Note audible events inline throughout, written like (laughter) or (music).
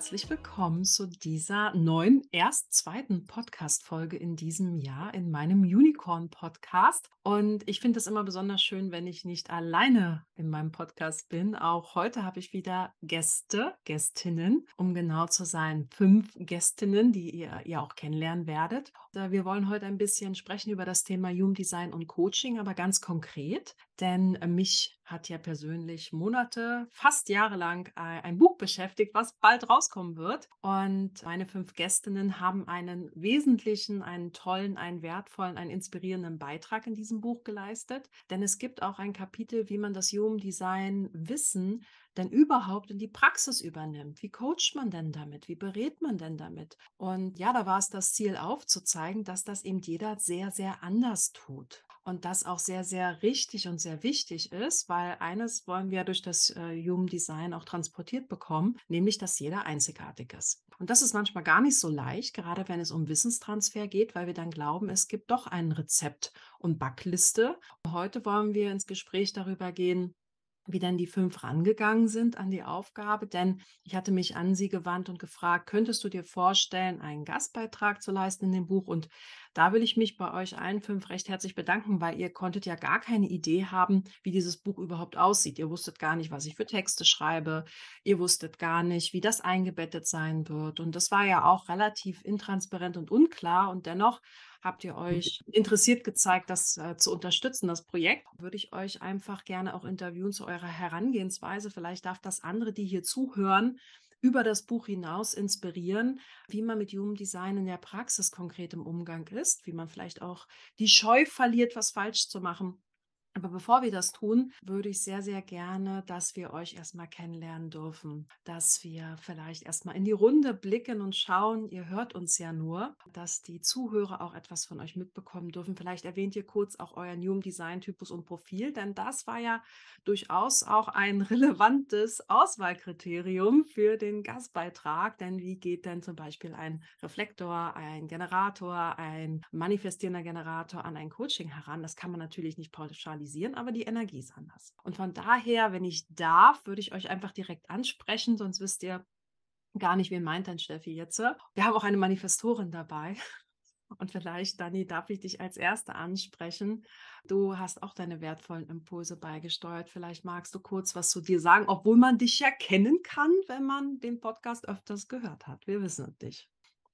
Herzlich willkommen zu dieser neuen, erst zweiten Podcast-Folge in diesem Jahr in meinem Unicorn-Podcast. Und ich finde es immer besonders schön, wenn ich nicht alleine in meinem Podcast bin. Auch heute habe ich wieder Gäste, Gästinnen, um genau zu sein, fünf Gästinnen, die ihr, ihr auch kennenlernen werdet. Wir wollen heute ein bisschen sprechen über das Thema Human Design und Coaching, aber ganz konkret, denn äh, mich hat ja persönlich Monate, fast jahrelang äh, ein Buch beschäftigt, was bald rauskommen wird. Und meine fünf Gästinnen haben einen wesentlichen, einen tollen, einen wertvollen, einen inspirierenden Beitrag in diesem Buch geleistet. Denn es gibt auch ein Kapitel, wie man das Human Design Wissen denn überhaupt in die Praxis übernimmt. Wie coacht man denn damit? Wie berät man denn damit? Und ja, da war es das Ziel aufzuzeigen, dass das eben jeder sehr, sehr anders tut. Und das auch sehr, sehr richtig und sehr wichtig ist, weil eines wollen wir durch das äh, Human Design auch transportiert bekommen, nämlich, dass jeder einzigartig ist. Und das ist manchmal gar nicht so leicht, gerade wenn es um Wissenstransfer geht, weil wir dann glauben, es gibt doch ein Rezept und Backliste. Heute wollen wir ins Gespräch darüber gehen, wie dann die fünf rangegangen sind an die Aufgabe, denn ich hatte mich an sie gewandt und gefragt, könntest du dir vorstellen, einen Gastbeitrag zu leisten in dem Buch? Und da will ich mich bei euch allen fünf recht herzlich bedanken, weil ihr konntet ja gar keine Idee haben, wie dieses Buch überhaupt aussieht. Ihr wusstet gar nicht, was ich für Texte schreibe. Ihr wusstet gar nicht, wie das eingebettet sein wird. Und das war ja auch relativ intransparent und unklar. Und dennoch habt ihr mhm. euch interessiert gezeigt, das äh, zu unterstützen, das Projekt. Würde ich euch einfach gerne auch interviewen zu eurer Herangehensweise. Vielleicht darf das andere, die hier zuhören, über das Buch hinaus inspirieren, wie man mit Human Design in der Praxis konkret im Umgang ist, wie man vielleicht auch die Scheu verliert, was falsch zu machen aber bevor wir das tun, würde ich sehr, sehr gerne, dass wir euch erstmal kennenlernen dürfen, dass wir vielleicht erstmal in die Runde blicken und schauen, ihr hört uns ja nur, dass die Zuhörer auch etwas von euch mitbekommen dürfen. Vielleicht erwähnt ihr kurz auch euren Human Design Typus und Profil, denn das war ja durchaus auch ein (laughs) relevantes Auswahlkriterium für den Gastbeitrag. Denn wie geht denn zum Beispiel ein Reflektor, ein Generator, ein manifestierender Generator an ein Coaching heran? Das kann man natürlich nicht pauschal pauschalisieren, aber die Energie ist anders. Und von daher, wenn ich darf, würde ich euch einfach direkt ansprechen, sonst wisst ihr gar nicht, wen meint denn Steffi jetzt. Wir haben auch eine Manifestorin dabei. (laughs) Und vielleicht, Dani, darf ich dich als Erste ansprechen. Du hast auch deine wertvollen Impulse beigesteuert. Vielleicht magst du kurz was zu dir sagen, obwohl man dich ja kennen kann, wenn man den Podcast öfters gehört hat. Wir wissen dich.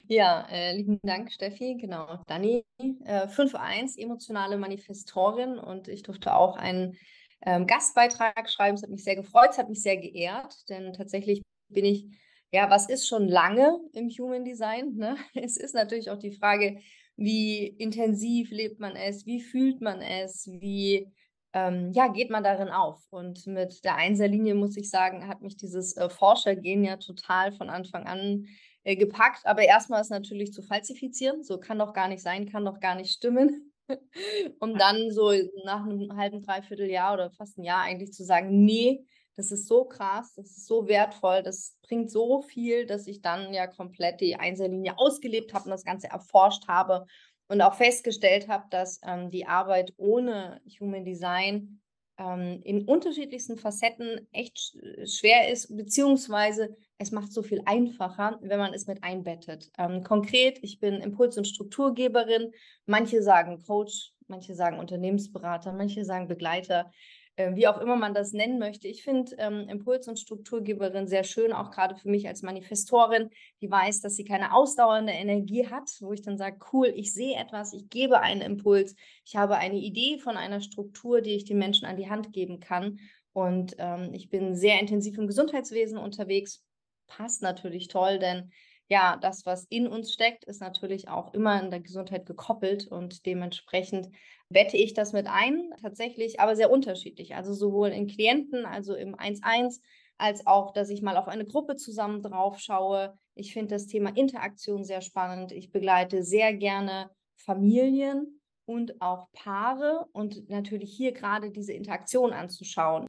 Ja, äh, lieben Dank, Steffi. Genau, Dani, äh, 5.1, emotionale Manifestorin und ich durfte auch einen ähm, Gastbeitrag schreiben. Es hat mich sehr gefreut, es hat mich sehr geehrt, denn tatsächlich bin ich, ja, was ist schon lange im Human Design? Ne? (laughs) Es ist natürlich auch die Frage, wie intensiv lebt man es, wie fühlt man es, wie ähm, ja, geht man darin auf. Und mit der Einserlinie, muss ich sagen, hat mich dieses äh, Forschergehen ja total von Anfang an äh, gepackt. Aber erstmal ist natürlich zu falsifizieren. So kann doch gar nicht sein, kann doch gar nicht stimmen. (laughs) um dann so nach einem halben, dreiviertel Jahr oder fast ein Jahr eigentlich zu sagen, nee, das ist so krass, das ist so wertvoll, das bringt so viel, dass ich dann ja komplett die Einzellinie ausgelebt habe und das Ganze erforscht habe und auch festgestellt habe, dass ähm, die Arbeit ohne Human Design ähm, in unterschiedlichsten Facetten echt schwer ist, beziehungsweise es macht so viel einfacher, wenn man es mit einbettet. Ähm, konkret, ich bin Impuls- und Strukturgeberin. Manche sagen Coach, manche sagen Unternehmensberater, manche sagen Begleiter. Äh, wie auch immer man das nennen möchte. Ich finde ähm, Impuls- und Strukturgeberin sehr schön, auch gerade für mich als Manifestorin, die weiß, dass sie keine ausdauernde Energie hat, wo ich dann sage, cool, ich sehe etwas, ich gebe einen Impuls, ich habe eine Idee von einer Struktur, die ich den Menschen an die Hand geben kann. Und ähm, ich bin sehr intensiv im Gesundheitswesen unterwegs. Passt natürlich toll, denn ja, das, was in uns steckt, ist natürlich auch immer in der Gesundheit gekoppelt und dementsprechend bette ich das mit ein, tatsächlich, aber sehr unterschiedlich. Also sowohl in Klienten, also im 1-1, als auch, dass ich mal auf eine Gruppe zusammen drauf schaue. Ich finde das Thema Interaktion sehr spannend. Ich begleite sehr gerne Familien und auch Paare und natürlich hier gerade diese Interaktion anzuschauen.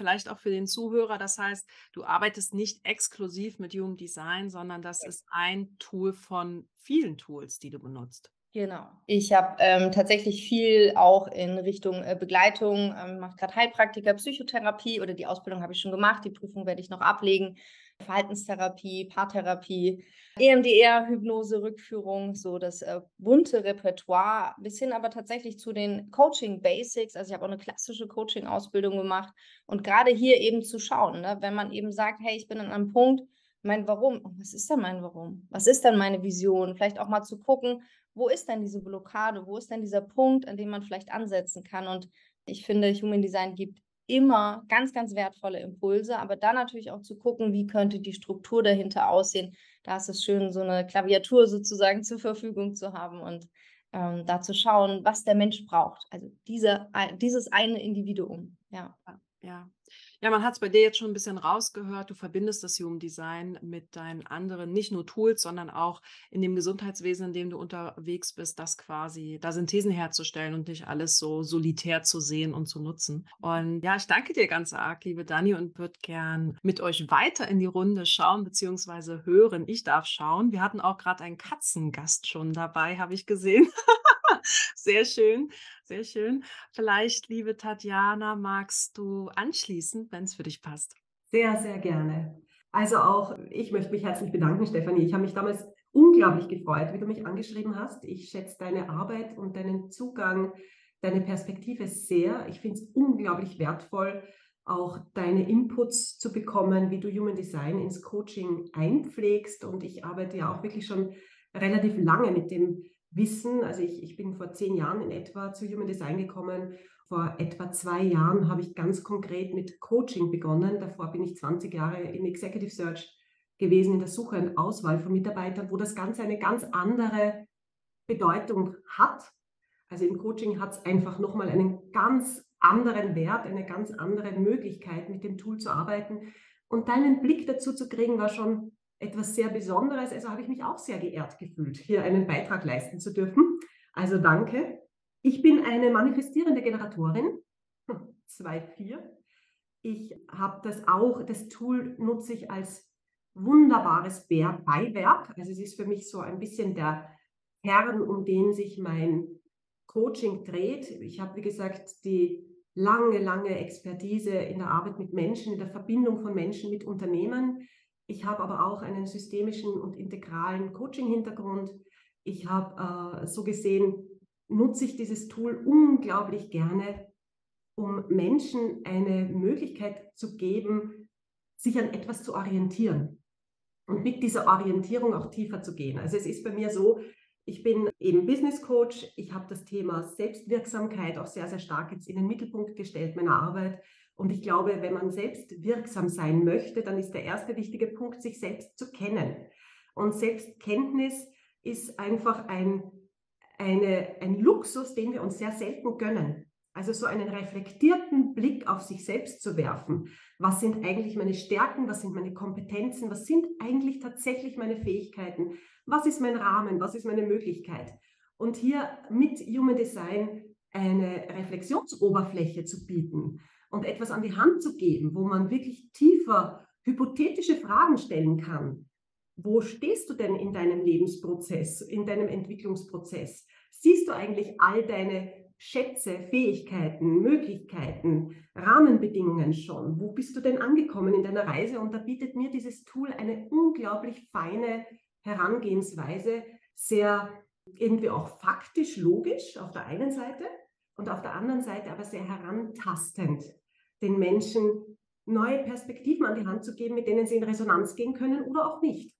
Vielleicht auch für den Zuhörer. Das heißt, du arbeitest nicht exklusiv mit Human Design, sondern das ist ein Tool von vielen Tools, die du benutzt. Genau. Ich habe ähm, tatsächlich viel auch in Richtung äh, Begleitung, ähm, mache gerade Heilpraktiker, Psychotherapie oder die Ausbildung habe ich schon gemacht, die Prüfung werde ich noch ablegen. Verhaltenstherapie, Paartherapie, EMDR, Hypnose, Rückführung, so das äh, bunte Repertoire, bis hin aber tatsächlich zu den Coaching Basics. Also ich habe auch eine klassische Coaching-Ausbildung gemacht und gerade hier eben zu schauen, ne, wenn man eben sagt, hey, ich bin an einem Punkt, mein Warum, was ist denn mein Warum? Was ist denn meine Vision? Vielleicht auch mal zu gucken, wo ist denn diese Blockade? Wo ist denn dieser Punkt, an dem man vielleicht ansetzen kann? Und ich finde, Human Design gibt immer ganz, ganz wertvolle Impulse, aber dann natürlich auch zu gucken, wie könnte die Struktur dahinter aussehen. Da ist es schön, so eine Klaviatur sozusagen (laughs) zur Verfügung zu haben und ähm, da zu schauen, was der Mensch braucht. Also diese, dieses eine Individuum. Ja. Ja, ja, man hat es bei dir jetzt schon ein bisschen rausgehört. Du verbindest das Human Design mit deinen anderen, nicht nur Tools, sondern auch in dem Gesundheitswesen, in dem du unterwegs bist, das quasi, da Synthesen herzustellen und nicht alles so solitär zu sehen und zu nutzen. Und ja, ich danke dir ganz arg, liebe Dani, und würde gern mit euch weiter in die Runde schauen bzw. hören. Ich darf schauen. Wir hatten auch gerade einen Katzengast schon dabei, habe ich gesehen. (laughs) (laughs) Sehr schön, sehr schön. Vielleicht, liebe Tatjana, magst du anschließen, wenn es für dich passt? Sehr, sehr gerne. Also auch ich möchte mich herzlich bedanken, Stefanie. Ich habe mich damals unglaublich gefreut, wie du mich angeschrieben hast. Ich schätze deine Arbeit und deinen Zugang, deine Perspektive sehr. Ich finde es unglaublich wertvoll, auch deine Inputs zu bekommen, wie du Human Design ins Coaching einpflegst. Und ich arbeite ja auch wirklich schon relativ lange mit dem Wissen. Also ich, ich bin vor zehn Jahren in etwa zu Human Design gekommen. Vor etwa zwei Jahren habe ich ganz konkret mit Coaching begonnen. Davor bin ich 20 Jahre in Executive Search gewesen, in der Suche und Auswahl von Mitarbeitern, wo das Ganze eine ganz andere Bedeutung hat. Also im Coaching hat es einfach nochmal einen ganz anderen Wert, eine ganz andere Möglichkeit, mit dem Tool zu arbeiten. Und deinen Blick dazu zu kriegen, war schon etwas sehr Besonderes. Also habe ich mich auch sehr geehrt gefühlt, hier einen Beitrag leisten zu dürfen. Also danke. Ich bin eine manifestierende Generatorin, 2.4. Ich habe das auch, das Tool nutze ich als wunderbares Beiwerk. Also es ist für mich so ein bisschen der Kern, um den sich mein Coaching dreht. Ich habe, wie gesagt, die lange, lange Expertise in der Arbeit mit Menschen, in der Verbindung von Menschen mit Unternehmen. Ich habe aber auch einen systemischen und integralen Coaching-Hintergrund. Ich habe äh, so gesehen, nutze ich dieses Tool unglaublich gerne, um Menschen eine Möglichkeit zu geben, sich an etwas zu orientieren und mit dieser Orientierung auch tiefer zu gehen. Also es ist bei mir so, ich bin eben Business Coach. Ich habe das Thema Selbstwirksamkeit auch sehr, sehr stark jetzt in den Mittelpunkt gestellt meiner Arbeit. Und ich glaube, wenn man selbst wirksam sein möchte, dann ist der erste wichtige Punkt, sich selbst zu kennen. Und Selbstkenntnis ist einfach ein, eine, ein Luxus, den wir uns sehr selten gönnen. Also so einen reflektierten Blick auf sich selbst zu werfen. Was sind eigentlich meine Stärken? Was sind meine Kompetenzen? Was sind eigentlich tatsächlich meine Fähigkeiten? Was ist mein Rahmen? Was ist meine Möglichkeit? Und hier mit Human Design eine Reflexionsoberfläche zu bieten und etwas an die Hand zu geben, wo man wirklich tiefer hypothetische Fragen stellen kann. Wo stehst du denn in deinem Lebensprozess, in deinem Entwicklungsprozess? Siehst du eigentlich all deine Schätze, Fähigkeiten, Möglichkeiten, Rahmenbedingungen schon? Wo bist du denn angekommen in deiner Reise? Und da bietet mir dieses Tool eine unglaublich feine Herangehensweise, sehr irgendwie auch faktisch logisch auf der einen Seite und auf der anderen Seite aber sehr herantastend den Menschen neue Perspektiven an die Hand zu geben, mit denen sie in Resonanz gehen können oder auch nicht.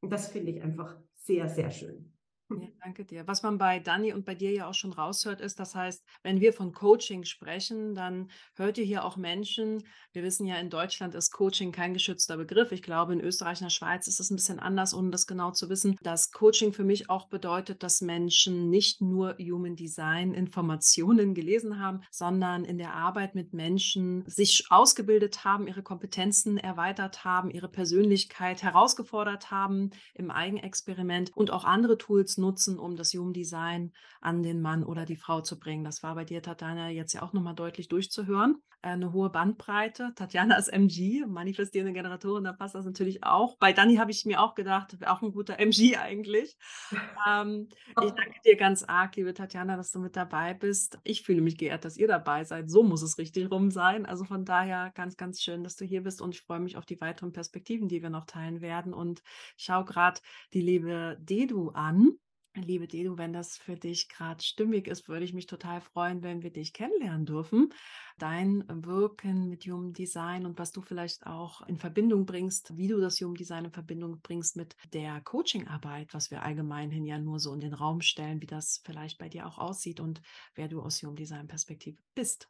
Und das finde ich einfach sehr, sehr schön. Ja, (laughs) danke dir. Was man bei Dani und bei dir ja auch schon raushört, ist, das heißt, wenn wir von Coaching sprechen, dann hört ihr hier auch Menschen. Wir wissen ja, in Deutschland ist Coaching kein geschützter Begriff. Ich glaube, in Österreich und der Schweiz ist es ein bisschen anders, ohne das genau zu wissen. Dass Coaching für mich auch bedeutet, dass Menschen nicht nur Human Design Informationen gelesen haben, sondern in der Arbeit mit Menschen sich ausgebildet haben, ihre Kompetenzen erweitert haben, ihre Persönlichkeit herausgefordert haben im Eigenexperiment und auch andere Tools Nutzen, um das Human Design an den Mann oder die Frau zu bringen. Das war bei dir, Tatjana, jetzt ja auch nochmal deutlich durchzuhören. Äh, eine hohe Bandbreite. Tatjana ist MG, manifestierende Generatorin, da passt das natürlich auch. Bei Dani habe ich mir auch gedacht, auch ein guter (laughs) MG eigentlich. Ähm, ich (laughs) danke dir ganz arg, liebe Tatjana, dass du mit dabei bist. Ich fühle mich geehrt, dass ihr dabei seid. So muss es richtig rum sein. Also von daher ganz, ganz schön, dass du hier bist und ich freue mich auf die weiteren Perspektiven, die wir noch teilen werden. Und schau gerade die liebe Dedu an. Liebe Dedu, wenn das für dich gerade stimmig ist, würde ich mich total freuen, wenn wir dich kennenlernen dürfen. Dein Wirken mit Human Design und was du vielleicht auch in Verbindung bringst, wie du das Human Design in Verbindung bringst mit der Coachingarbeit, was wir allgemeinhin ja nur so in den Raum stellen, wie das vielleicht bei dir auch aussieht und wer du aus Human Design Perspektive bist.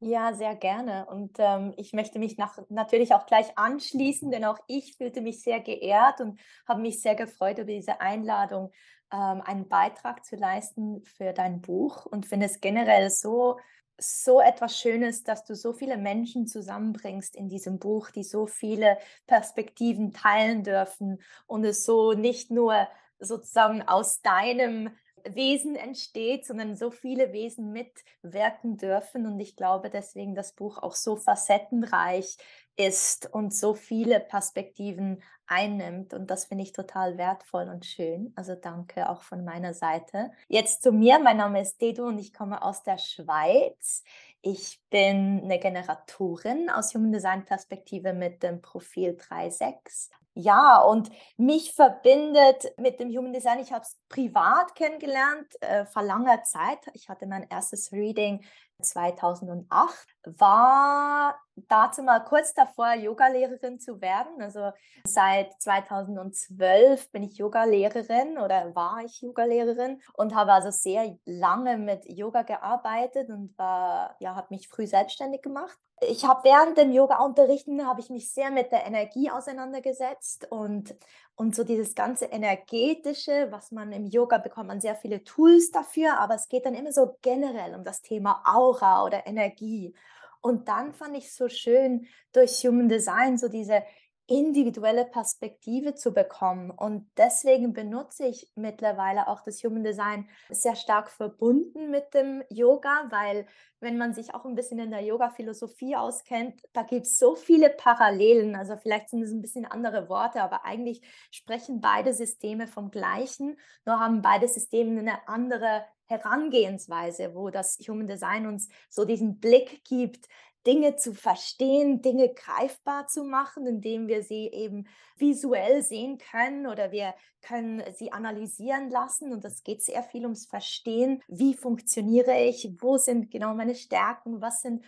Ja, sehr gerne. Und ähm, ich möchte mich nach, natürlich auch gleich anschließen, denn auch ich fühlte mich sehr geehrt und habe mich sehr gefreut über diese Einladung, ähm, einen Beitrag zu leisten für dein Buch und finde es generell so, so etwas Schönes, dass du so viele Menschen zusammenbringst in diesem Buch, die so viele Perspektiven teilen dürfen und es so nicht nur sozusagen aus deinem Wesen entsteht, sondern so viele Wesen mitwirken dürfen. Und ich glaube deswegen, das Buch auch so facettenreich ist und so viele Perspektiven einnimmt. Und das finde ich total wertvoll und schön. Also danke auch von meiner Seite. Jetzt zu mir. Mein Name ist Dedu und ich komme aus der Schweiz. Ich bin eine Generatorin aus Human Design Perspektive mit dem Profil 3.6. Ja, und mich verbindet mit dem Human Design, ich habe es privat kennengelernt, äh, vor langer Zeit. Ich hatte mein erstes Reading 2008, war dazu mal kurz davor, Yogalehrerin zu werden. Also seit 2012 bin ich Yogalehrerin oder war ich Yogalehrerin und habe also sehr lange mit Yoga gearbeitet und war, ja, habe mich früh selbstständig gemacht ich habe während dem Yoga-Unterrichten habe ich mich sehr mit der Energie auseinandergesetzt und, und so dieses ganze energetische, was man im Yoga bekommt, man sehr viele Tools dafür, aber es geht dann immer so generell um das Thema Aura oder Energie. Und dann fand ich so schön durch Human Design so diese individuelle Perspektive zu bekommen. Und deswegen benutze ich mittlerweile auch das Human Design sehr stark verbunden mit dem Yoga, weil wenn man sich auch ein bisschen in der Yoga-Philosophie auskennt, da gibt es so viele Parallelen. Also vielleicht sind es ein bisschen andere Worte, aber eigentlich sprechen beide Systeme vom gleichen, nur haben beide Systeme eine andere Herangehensweise, wo das Human Design uns so diesen Blick gibt, Dinge zu verstehen, Dinge greifbar zu machen, indem wir sie eben visuell sehen können oder wir können sie analysieren lassen. Und das geht sehr viel ums Verstehen. Wie funktioniere ich? Wo sind genau meine Stärken? Was sind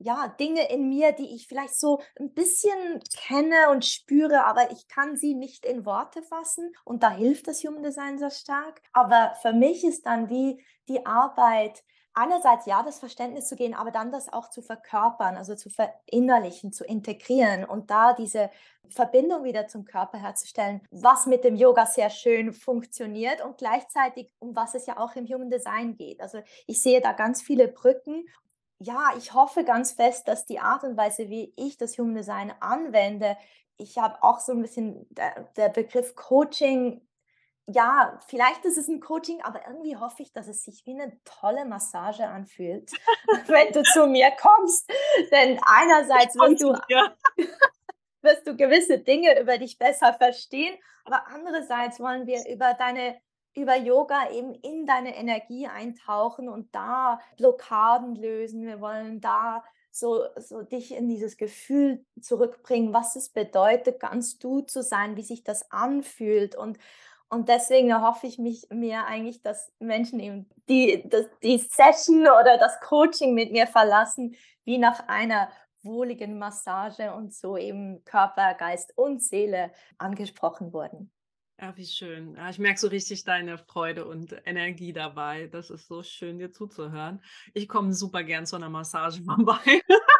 ja, Dinge in mir, die ich vielleicht so ein bisschen kenne und spüre, aber ich kann sie nicht in Worte fassen. Und da hilft das Human Design sehr stark. Aber für mich ist dann die, die Arbeit, einerseits ja, das Verständnis zu gehen, aber dann das auch zu verkörpern, also zu verinnerlichen, zu integrieren und da diese Verbindung wieder zum Körper herzustellen, was mit dem Yoga sehr schön funktioniert und gleichzeitig um was es ja auch im Human Design geht. Also ich sehe da ganz viele Brücken. Ja, ich hoffe ganz fest, dass die Art und Weise, wie ich das Human Design anwende, ich habe auch so ein bisschen der, der Begriff Coaching ja, vielleicht ist es ein Coaching, aber irgendwie hoffe ich, dass es sich wie eine tolle Massage anfühlt, (laughs) wenn du zu mir kommst. Denn einerseits wirst du, (laughs) wirst du gewisse Dinge über dich besser verstehen, aber andererseits wollen wir über deine über Yoga eben in deine Energie eintauchen und da Blockaden lösen. Wir wollen da so, so dich in dieses Gefühl zurückbringen, was es bedeutet, ganz du zu sein, wie sich das anfühlt und und deswegen erhoffe ich mich mir eigentlich, dass Menschen eben die, das, die Session oder das Coaching mit mir verlassen, wie nach einer wohligen Massage und so eben Körper, Geist und Seele angesprochen wurden. Ja, wie schön. Ja, ich merke so richtig deine Freude und Energie dabei. Das ist so schön, dir zuzuhören. Ich komme super gern zu einer Massage vorbei. (laughs)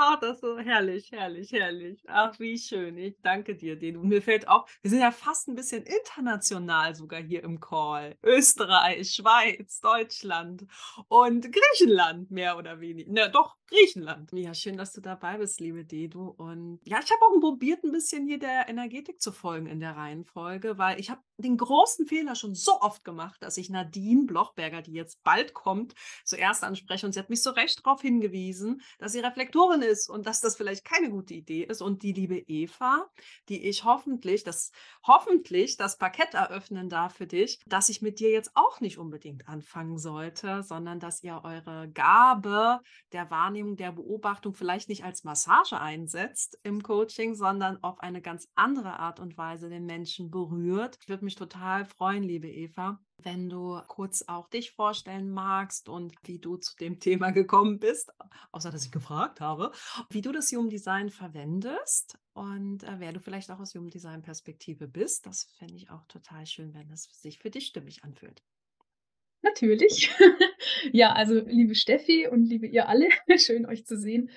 Ach, das so herrlich, herrlich, herrlich. Ach, wie schön. Ich danke dir, Denu. Mir fällt auch, wir sind ja fast ein bisschen international sogar hier im Call. Österreich, Schweiz, Deutschland und Griechenland mehr oder weniger. Ne, doch, Griechenland. Ja, schön, dass du dabei bist, liebe Dedu. Und ja, ich habe auch probiert, ein bisschen hier der Energetik zu folgen in der Reihenfolge, weil ich habe den großen Fehler schon so oft gemacht, dass ich Nadine Blochberger, die jetzt bald kommt, zuerst anspreche. Und sie hat mich so recht darauf hingewiesen, dass sie Reflektorin ist und dass das vielleicht keine gute Idee ist. Und die liebe Eva, die ich hoffentlich, das hoffentlich das Parkett eröffnen darf für dich, dass ich mit dir jetzt auch nicht unbedingt anfangen sollte, sondern dass ihr eure Gabe der Wahrnehmung Wahrnehmung der Beobachtung vielleicht nicht als Massage einsetzt im Coaching, sondern auf eine ganz andere Art und Weise den Menschen berührt. Ich würde mich total freuen, liebe Eva, wenn du kurz auch dich vorstellen magst und wie du zu dem (laughs) Thema gekommen bist, außer dass ich gefragt habe, wie du das Human Design verwendest und äh, wer du vielleicht auch aus Human Design Perspektive bist. Das fände ich auch total schön, wenn es sich für dich stimmig anfühlt. Natürlich. (laughs) Ja, also liebe Steffi und liebe ihr alle, (laughs) schön euch zu sehen.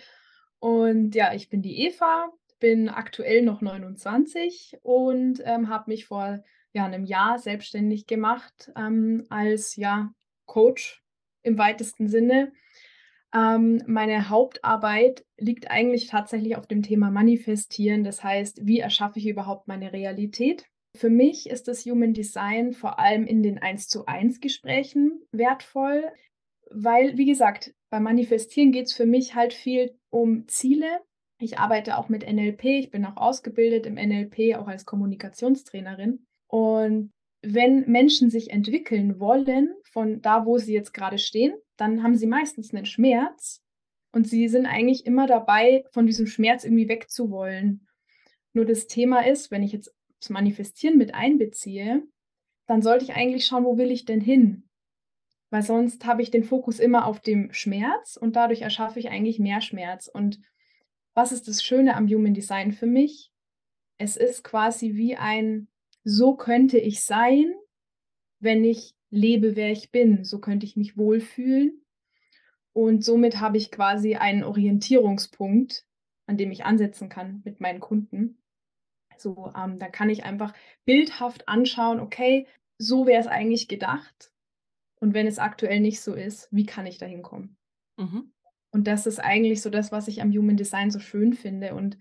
Und ja, ich bin die Eva, bin aktuell noch 29 und ähm, habe mich vor ja, einem Jahr selbstständig gemacht ähm, als ja, Coach im weitesten Sinne. Ähm, meine Hauptarbeit liegt eigentlich tatsächlich auf dem Thema Manifestieren. Das heißt, wie erschaffe ich überhaupt meine Realität? Für mich ist das Human Design vor allem in den 1 zu 1 Gesprächen wertvoll, weil, wie gesagt, beim Manifestieren geht es für mich halt viel um Ziele. Ich arbeite auch mit NLP, ich bin auch ausgebildet im NLP, auch als Kommunikationstrainerin. Und wenn Menschen sich entwickeln wollen von da, wo sie jetzt gerade stehen, dann haben sie meistens einen Schmerz und sie sind eigentlich immer dabei, von diesem Schmerz irgendwie wegzuwollen. Nur das Thema ist, wenn ich jetzt das Manifestieren mit einbeziehe, dann sollte ich eigentlich schauen, wo will ich denn hin? Weil sonst habe ich den Fokus immer auf dem Schmerz und dadurch erschaffe ich eigentlich mehr Schmerz. Und was ist das Schöne am Human Design für mich? Es ist quasi wie ein, so könnte ich sein, wenn ich lebe, wer ich bin. So könnte ich mich wohlfühlen. Und somit habe ich quasi einen Orientierungspunkt, an dem ich ansetzen kann mit meinen Kunden. So, ähm, da kann ich einfach bildhaft anschauen, okay, so wäre es eigentlich gedacht. Und wenn es aktuell nicht so ist, wie kann ich da hinkommen? Mhm. Und das ist eigentlich so das, was ich am Human Design so schön finde. Und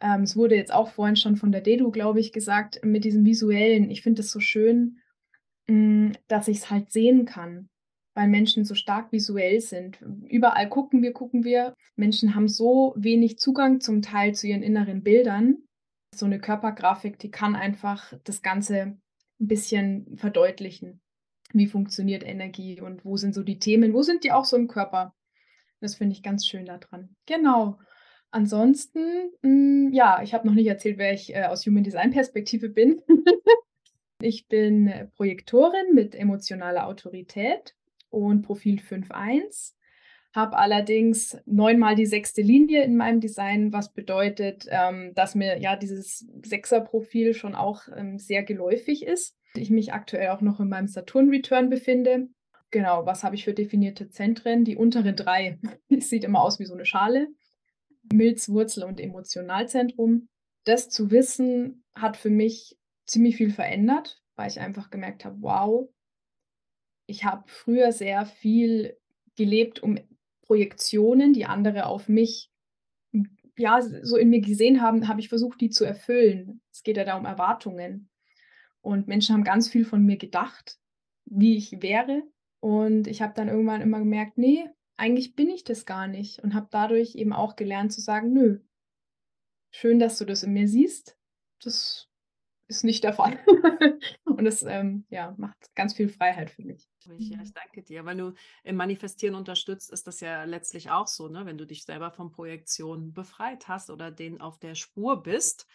ähm, es wurde jetzt auch vorhin schon von der Dedu, glaube ich, gesagt, mit diesem visuellen. Ich finde es so schön, mh, mm, dass ich es halt sehen kann, weil Menschen so stark visuell sind. Überall gucken wir, gucken wir. Menschen haben so wenig Zugang zum Teil zu ihren inneren Bildern so eine Körpergrafik, die kann einfach das Ganze ein bisschen verdeutlichen. Wie funktioniert Energie und wo sind so die Themen, wo sind die auch so im Körper? Das finde ich ganz schön daran. Genau. Ansonsten, mh, hm, ja, ich habe noch nicht erzählt, wer ich äh, aus Human Design Perspektive bin. (laughs) ich bin Projektorin mit emotionaler Autorität und Profil 5.1 habe allerdings neunmal die sechste Linie in meinem Design, was bedeutet, ähm, dass mir ja dieses Sechser-Profil schon auch ähm, sehr geläufig ist. Ich mich aktuell auch noch in meinem Saturn-Return befinde. Genau, was habe ich für definierte Zentren? Die unteren drei. (laughs) Es sieht immer aus wie so eine Schale. Milz, Wurzel und Emotionalzentrum. Das zu wissen hat für mich ziemlich viel verändert, weil ich einfach gemerkt habe, wow, ich habe früher sehr viel gelebt, um Projektionen, die andere auf mich ja so in mir gesehen haben, habe ich versucht, die zu erfüllen. Es geht ja da um Erwartungen. Und Menschen haben ganz viel von mir gedacht, wie ich wäre. Und ich habe dann irgendwann immer gemerkt, nee, eigentlich bin ich das gar nicht. Und habe dadurch eben auch gelernt zu sagen, nö, schön, dass du das in mir siehst. Das ist nicht der Fall. (laughs) und das ähm, ja, macht ganz viel Freiheit für mich. Ja, ich danke dir. Weil du im Manifestieren unterstützt, ist das ja letztlich auch so, ne? wenn du dich selber von Projektionen befreit hast oder denen auf der Spur bist,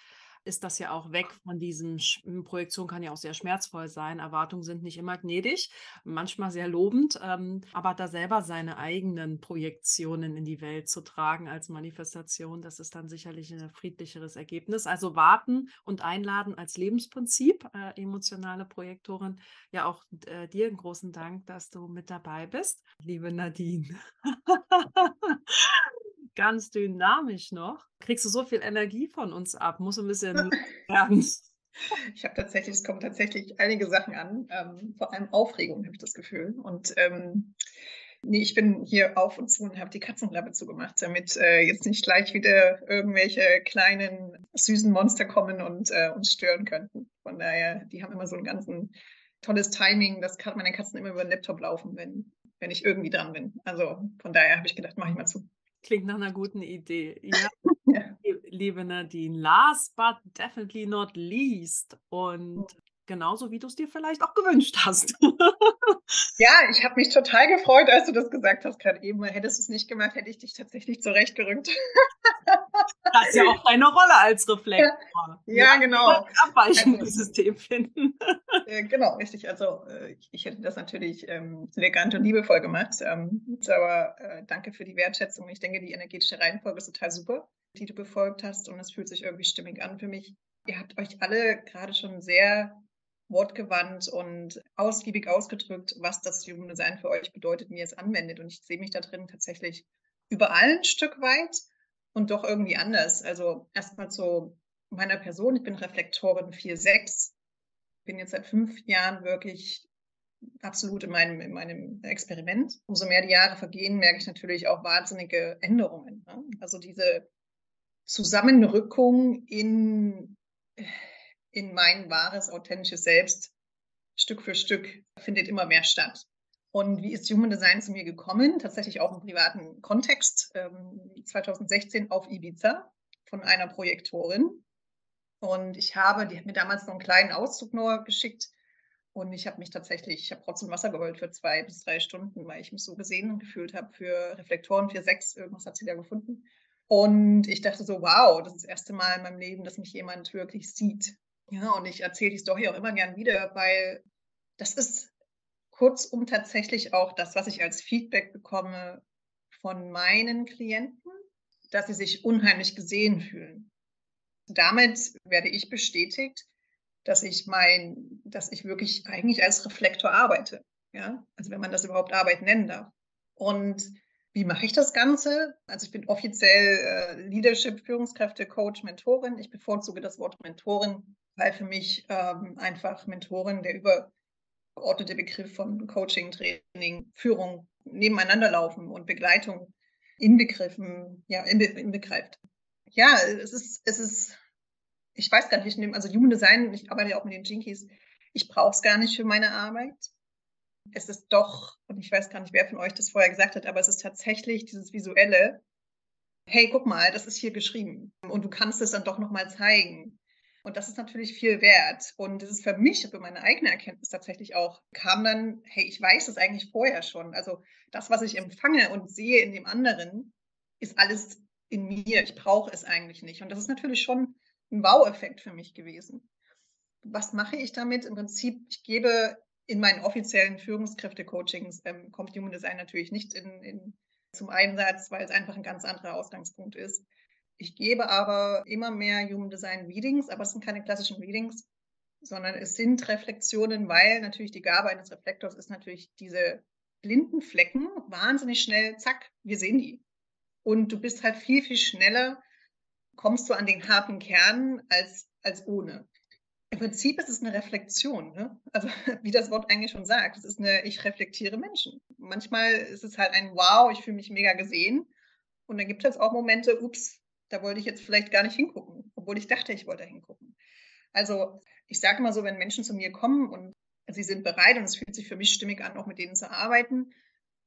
ist das ja auch weg von diesen hm, Projektion kann ja auch sehr schmerzvoll sein. Erwartungen sind nicht immer gnädig, manchmal sehr lobend, ähm, aber da selber seine eigenen Projektionen in die Welt zu tragen als Manifestation, das ist dann sicherlich ein friedlicheres Ergebnis. Also warten und einladen als Lebensprinzip, äh, emotionale Projektorin. Ja, auch äh, dir einen großen Dank, dass du mit dabei bist, liebe Nadine. (laughs) ganz dynamisch noch. Kriegst du so viel Energie von uns ab? Muss ein bisschen (laughs) werden. Ich habe tatsächlich, es kommen tatsächlich einige Sachen an, ähm, vor allem Aufregung habe ich das Gefühl. Und ähm, Nee, ich bin hier auf und zu und habe die Katzenklappe zugemacht, damit äh, jetzt nicht gleich wieder irgendwelche kleinen süßen Monster kommen und äh, uns stören könnten. Von daher, die haben immer so ein ganz tolles Timing, dass meine Katzen immer über den Laptop laufen, wenn, wenn ich irgendwie dran bin. Also von daher habe ich gedacht, mache ich mal zu. Klingt nach einer guten Idee. Ja. (laughs) ja. Liebe Nadine, last but definitely not least und genauso wie du es dir vielleicht auch gewünscht hast. (laughs) ja, ich habe mich total gefreut, als du das gesagt hast gerade eben. Hättest du es nicht gemacht, hätte ich dich tatsächlich zurechtgerückt. (laughs) das ist ja auch deine Rolle als Reflektor. (laughs) Ja, ja genau. Abweichendes also, System finden. Äh, genau, richtig. Also äh, ich, ich, hätte das natürlich ähm, elegant und liebevoll gemacht. Ähm, aber äh, danke für die Wertschätzung. Ich denke, die energetische Reihenfolge ist total super, die du befolgt hast. Und es fühlt sich irgendwie stimmig an für mich. Ihr habt euch alle gerade schon sehr wortgewandt und ausgiebig ausgedrückt, was das Human Design für euch bedeutet, wie ihr es anwendet. Und ich sehe mich da drin tatsächlich überall ein Stück weit und doch irgendwie anders. Also erstmal zu meiner Person. Ich bin Reflektorin 4.6. Bin jetzt seit fünf Jahren wirklich absolut in meinem, in meinem Experiment. Umso mehr die Jahre vergehen, merke ich natürlich auch wahnsinnige Änderungen. Ne? Also diese Zusammenrückung in in mein wahres, authentisches Selbst Stück für Stück findet immer mehr statt. Und wie ist Human Design zu mir gekommen? Tatsächlich auch im privaten Kontext. 2016 ähm, auf Ibiza von einer Projektorin. Und ich habe, die hat mir damals noch einen kleinen Auszug nur geschickt. Und ich habe mich tatsächlich, ich habe trotzdem Wasser geholt für zwei bis drei Stunden, weil ich mich so gesehen und gefühlt habe für Reflektoren 4.6. Irgendwas hat sie da gefunden. Und ich dachte so, wow, das ist das erste Mal in meinem Leben, dass mich jemand wirklich sieht. Ja, und ich erzähle die Story auch immer gern wieder, weil das ist kurzum tatsächlich auch das, was ich als Feedback bekomme von meinen Klienten, dass sie sich unheimlich gesehen fühlen. Damit werde ich bestätigt, dass ich mein, dass ich wirklich eigentlich als Reflektor arbeite. Ja, also wenn man das überhaupt Arbeit nennen darf. Und wie mache ich das Ganze? Also ich bin offiziell äh, Leadership, Führungskräfte, Coach, Mentorin. Ich bevorzuge das Wort Mentorin weil für mich ähm, einfach Mentoren der übergeordnete Begriff von Coaching, Training, Führung nebeneinander laufen und Begleitung inbegriffen, ja, inbegreift. Ja, es ist, es ist, ich weiß gar nicht, ich nehme, also Human Design, ich arbeite ja auch mit den Jinkies, ich brauche es gar nicht für meine Arbeit. Es ist doch, und ich weiß gar nicht, wer von euch das vorher gesagt hat, aber es ist tatsächlich dieses Visuelle. Hey, guck mal, das ist hier geschrieben. Und du kannst es dann doch nochmal zeigen. Und das ist natürlich viel wert. Und das ist für mich, für meine eigene Erkenntnis tatsächlich auch, kam dann, hey, ich weiß es eigentlich vorher schon. Also das, was ich empfange und sehe in dem anderen, ist alles in mir. Ich brauche es eigentlich nicht. Und das ist natürlich schon ein Wow-Effekt für mich gewesen. Was mache ich damit? Im Prinzip, ich gebe in meinen offiziellen Führungskräfte-Coachings, ähm, kommt Human Design natürlich nicht in, in, zum Einsatz, weil es einfach ein ganz anderer Ausgangspunkt ist. Ich gebe aber immer mehr Human Design Readings, aber es sind keine klassischen Readings, sondern es sind Reflexionen, weil natürlich die Gabe eines Reflektors ist natürlich diese blinden Flecken wahnsinnig schnell, zack, wir sehen die. Und du bist halt viel, viel schneller, kommst du an den harten Kern als, als ohne. Im Prinzip ist es eine Reflexion, ne? also (laughs) wie das Wort eigentlich schon sagt. Es ist eine, ich reflektiere Menschen. Manchmal ist es halt ein Wow, ich fühle mich mega gesehen. Und dann gibt es auch Momente, ups, da wollte ich jetzt vielleicht gar nicht hingucken, obwohl ich dachte, ich wollte hingucken. Also ich sage mal so, wenn Menschen zu mir kommen und sie sind bereit und es fühlt sich für mich stimmig an, auch mit denen zu arbeiten.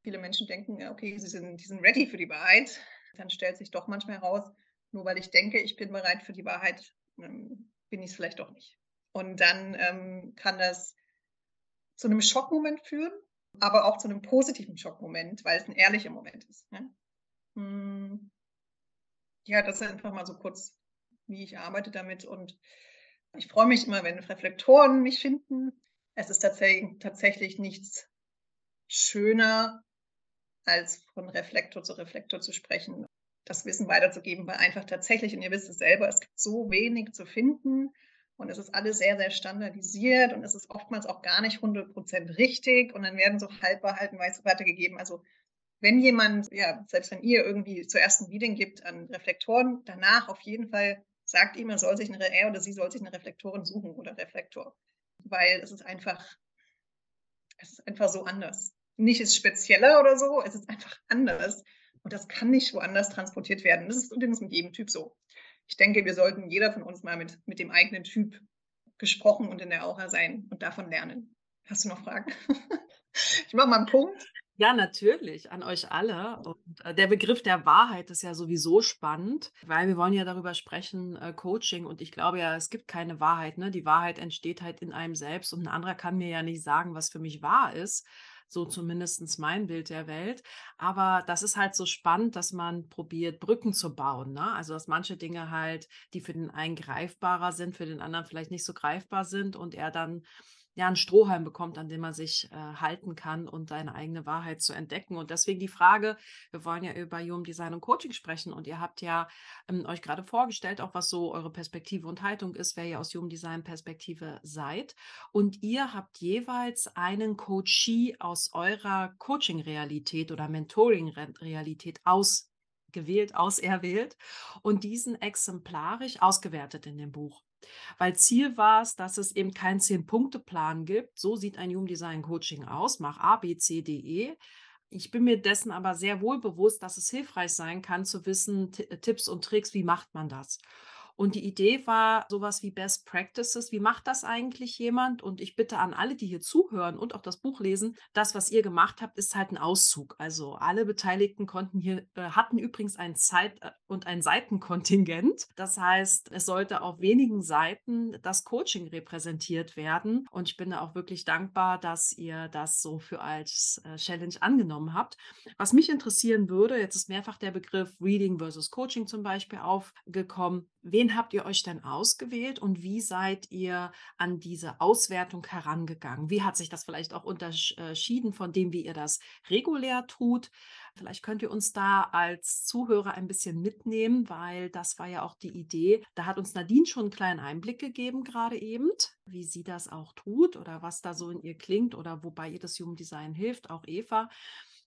Viele Menschen denken, okay, sie sind, die sind ready für die Wahrheit. Dann stellt sich doch manchmal heraus, nur weil ich denke, ich bin bereit für die Wahrheit, ähm, bin ich es vielleicht doch nicht. Und dann ähm, kann das zu einem Schockmoment führen, aber auch zu einem positiven Schockmoment, weil es ein ehrlicher Moment ist. Ne? Hm ja, das ist einfach mal so kurz, wie ich arbeite damit. Und ich freue mich immer, wenn Reflektoren mich finden. Es ist tatsächlich, tatsächlich nichts schöner, als von Reflektor zu Reflektor zu sprechen, das Wissen weiterzugeben, weil einfach tatsächlich, und ihr wisst es selber, es gibt so wenig zu finden und es ist alles sehr, sehr standardisiert und es ist oftmals auch gar nicht 100% richtig und dann werden so Halbwahrheiten weitergegeben. Also wenn jemand, ja, selbst wenn ihr irgendwie zuerst ein Reading gibt an Reflektoren, danach auf jeden Fall sagt ihm, er soll sich eine, er oder sie soll sich eine Reflektorin suchen oder Reflektor. Weil es ist einfach, es ist einfach so anders. nicht ist spezieller oder so, es ist einfach anders. Und das kann nicht woanders transportiert werden. Das ist übrigens mit jedem Typ so. Ich denke, wir sollten jeder von uns mal mit, mit dem eigenen Typ gesprochen und in der Aura sein und davon lernen. Hast du noch Fragen? (laughs) ich mache mal einen Punkt. Ja, natürlich, an euch alle. Und äh, der Begriff der Wahrheit ist ja sowieso spannend, weil wir wollen ja darüber sprechen, äh, Coaching. Und ich glaube ja, es gibt keine Wahrheit. Ne? Die Wahrheit entsteht halt in einem selbst und ein anderer kann mir ja nicht sagen, was für mich wahr ist. So zumindest mein Bild der Welt. Aber das ist halt so spannend, dass man probiert, Brücken zu bauen. Ne? Also, dass manche Dinge halt, die für den einen greifbarer sind, für den anderen vielleicht nicht so greifbar sind und er dann ja, einen Strohhalm bekommt, an dem man sich äh, halten kann und seine eigene Wahrheit zu entdecken. Und deswegen die Frage, wir wollen ja über Human Design und Coaching sprechen und ihr habt ja ähm, euch gerade vorgestellt, auch was so eure Perspektive und Haltung ist, wer ihr aus Human Design Perspektive seid. Und ihr habt jeweils einen Coachee aus eurer Coaching-Realität oder Mentoring-Realität ausgewählt, auserwählt und diesen exemplarisch ausgewertet in dem Buch. Weil Ziel war es, dass es eben keinen Zehn-Punkte-Plan gibt. So sieht ein Human Design Coaching aus. Mach A, B, C, D, E. Ich bin mir dessen aber sehr wohl bewusst, dass es hilfreich sein kann, zu wissen, Tipps und Tricks, wie macht man das. Und die Idee war sowas wie Best Practices. Wie macht das eigentlich jemand? Und ich bitte an alle, die hier zuhören und auch das Buch lesen, das, was ihr gemacht habt, ist halt ein Auszug. Also alle Beteiligten konnten hier, äh, hatten übrigens ein Zeit- äh, und ein Seitenkontingent. Das heißt, es sollte auf wenigen Seiten das Coaching repräsentiert werden. Und ich bin da auch wirklich dankbar, dass ihr das so für als äh, Challenge angenommen habt. Was mich interessieren würde, jetzt ist mehrfach der Begriff Reading versus Coaching zum Beispiel aufgekommen. Wen habt ihr euch denn ausgewählt und wie seid ihr an diese Auswertung herangegangen? Wie hat sich das vielleicht auch unterschieden von dem, wie ihr das regulär tut? Vielleicht könnt ihr uns da als Zuhörer ein bisschen mitnehmen, weil das war ja auch die Idee. Da hat uns Nadine schon einen kleinen Einblick gegeben, gerade eben, wie sie das auch tut oder was da so in ihr klingt oder wobei ihr das Human Design hilft, auch Eva.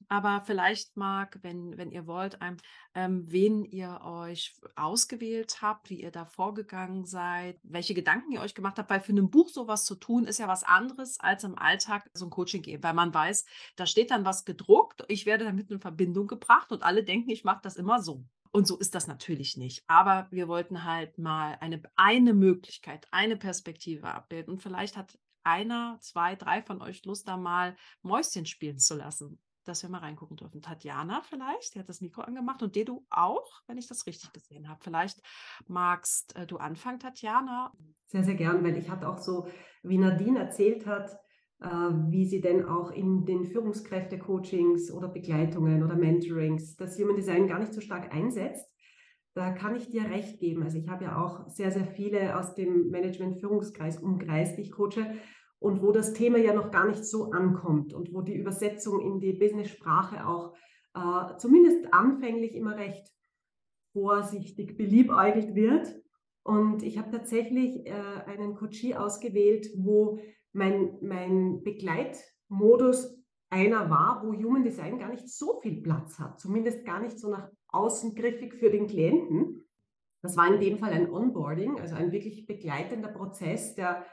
Aber vielleicht mag, wenn, wenn ihr wollt, ein, ähm, wen ihr euch ausgewählt habt, wie ihr da vorgegangen seid, welche Gedanken ihr euch gemacht habt, weil für ein Buch sowas zu tun, ist ja was anderes als im Alltag so ein Coaching geben, weil man weiß, da steht dann was gedruckt, ich werde damit in Verbindung gebracht und alle denken, ich mache das immer so. Und so ist das natürlich nicht. Aber wir wollten halt mal eine, eine Möglichkeit, eine Perspektive abbilden. Und vielleicht hat einer, zwei, drei von euch Lust, da mal Mäuschen spielen zu lassen dass wir mal reingucken dürfen. Tatjana vielleicht, die hat das Mikro angemacht und Dedu auch, wenn ich das richtig gesehen habe. Vielleicht magst äh, du anfangen, Tatjana. Sehr, sehr gern, weil ich hatte auch so, wie Nadine erzählt hat, äh, wie sie denn auch in den Führungskräfte-Coachings oder Begleitungen oder Mentorings das Human Design gar nicht so stark einsetzt. Da kann ich dir recht geben. Also ich habe ja auch sehr, sehr viele aus dem Management-Führungskreis umkreist, die ich coache und wo das Thema ja noch gar nicht so ankommt und wo die Übersetzung in die Business-Sprache auch äh, zumindest anfänglich immer recht vorsichtig beliebäugelt wird. Und ich habe tatsächlich äh, einen Coachie ausgewählt, wo mein, mein Begleitmodus einer war, wo Human Design gar nicht so viel Platz hat, zumindest gar nicht so nach außen griffig für den Klienten. Das war in dem Fall ein Onboarding, also ein wirklich begleitender Prozess, der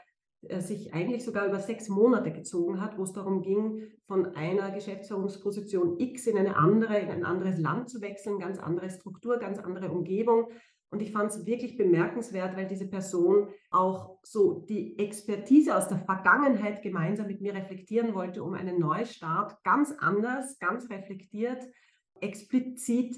sich eigentlich sogar über sechs Monate gezogen hat, wo es darum ging, von einer Geschäftsführungsposition X in eine andere, in ein anderes Land zu wechseln, ganz andere Struktur, ganz andere Umgebung. Und ich fand es wirklich bemerkenswert, weil diese Person auch so die Expertise aus der Vergangenheit gemeinsam mit mir reflektieren wollte, um einen Neustart ganz anders, ganz reflektiert, explizit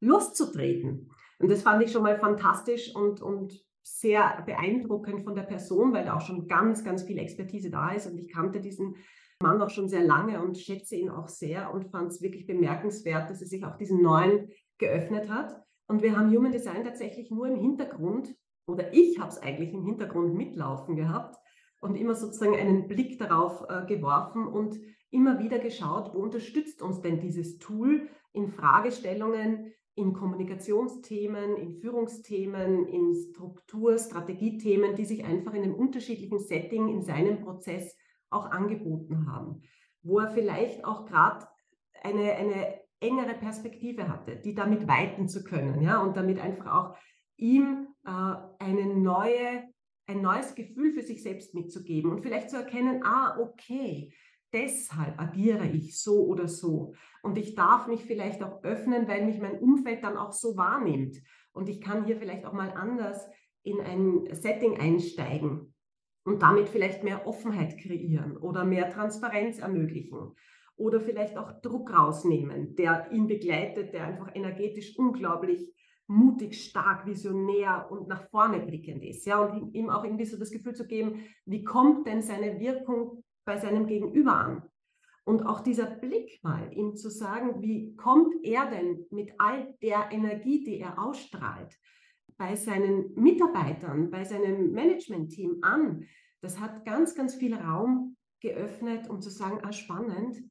loszutreten. Und das fand ich schon mal fantastisch und, und sehr beeindruckend von der Person, weil da auch schon ganz, ganz viel Expertise da ist. Und ich kannte diesen Mann auch schon sehr lange und schätze ihn auch sehr und fand es wirklich bemerkenswert, dass er sich auch diesen neuen geöffnet hat. Und wir haben Human Design tatsächlich nur im Hintergrund, oder ich habe es eigentlich im Hintergrund mitlaufen gehabt und immer sozusagen einen Blick darauf äh, geworfen und immer wieder geschaut, wo unterstützt uns denn dieses Tool in Fragestellungen, in Kommunikationsthemen, in Führungsthemen, in Struktur, Strategiethemen, die sich einfach in einem unterschiedlichen Setting in seinem Prozess auch angeboten haben, wo er vielleicht auch gerade eine, eine engere Perspektive hatte, die damit weiten zu können, ja, und damit einfach auch ihm äh, eine neue, ein neues Gefühl für sich selbst mitzugeben und vielleicht zu erkennen, ah, okay, deshalb agiere ich so oder so. Und ich darf mich vielleicht auch öffnen, weil mich mein Umfeld dann auch so wahrnimmt. Und ich kann hier vielleicht auch mal anders in ein Setting einsteigen und damit vielleicht mehr Offenheit kreieren oder mehr Transparenz ermöglichen oder vielleicht auch Druck rausnehmen, der ihn begleitet, der einfach energetisch unglaublich mutig, stark, visionär und nach vorne blickend ist. Ja, und ihm auch irgendwie so das Gefühl zu geben, wie kommt denn seine Wirkung bei seinem Gegenüber an? Und auch dieser Blick mal, ihm zu sagen, wie kommt er denn mit all der Energie, die er ausstrahlt, bei seinen Mitarbeitern, bei seinem Management-Team an, das hat ganz, ganz viel Raum geöffnet, um zu sagen, ah, spannend,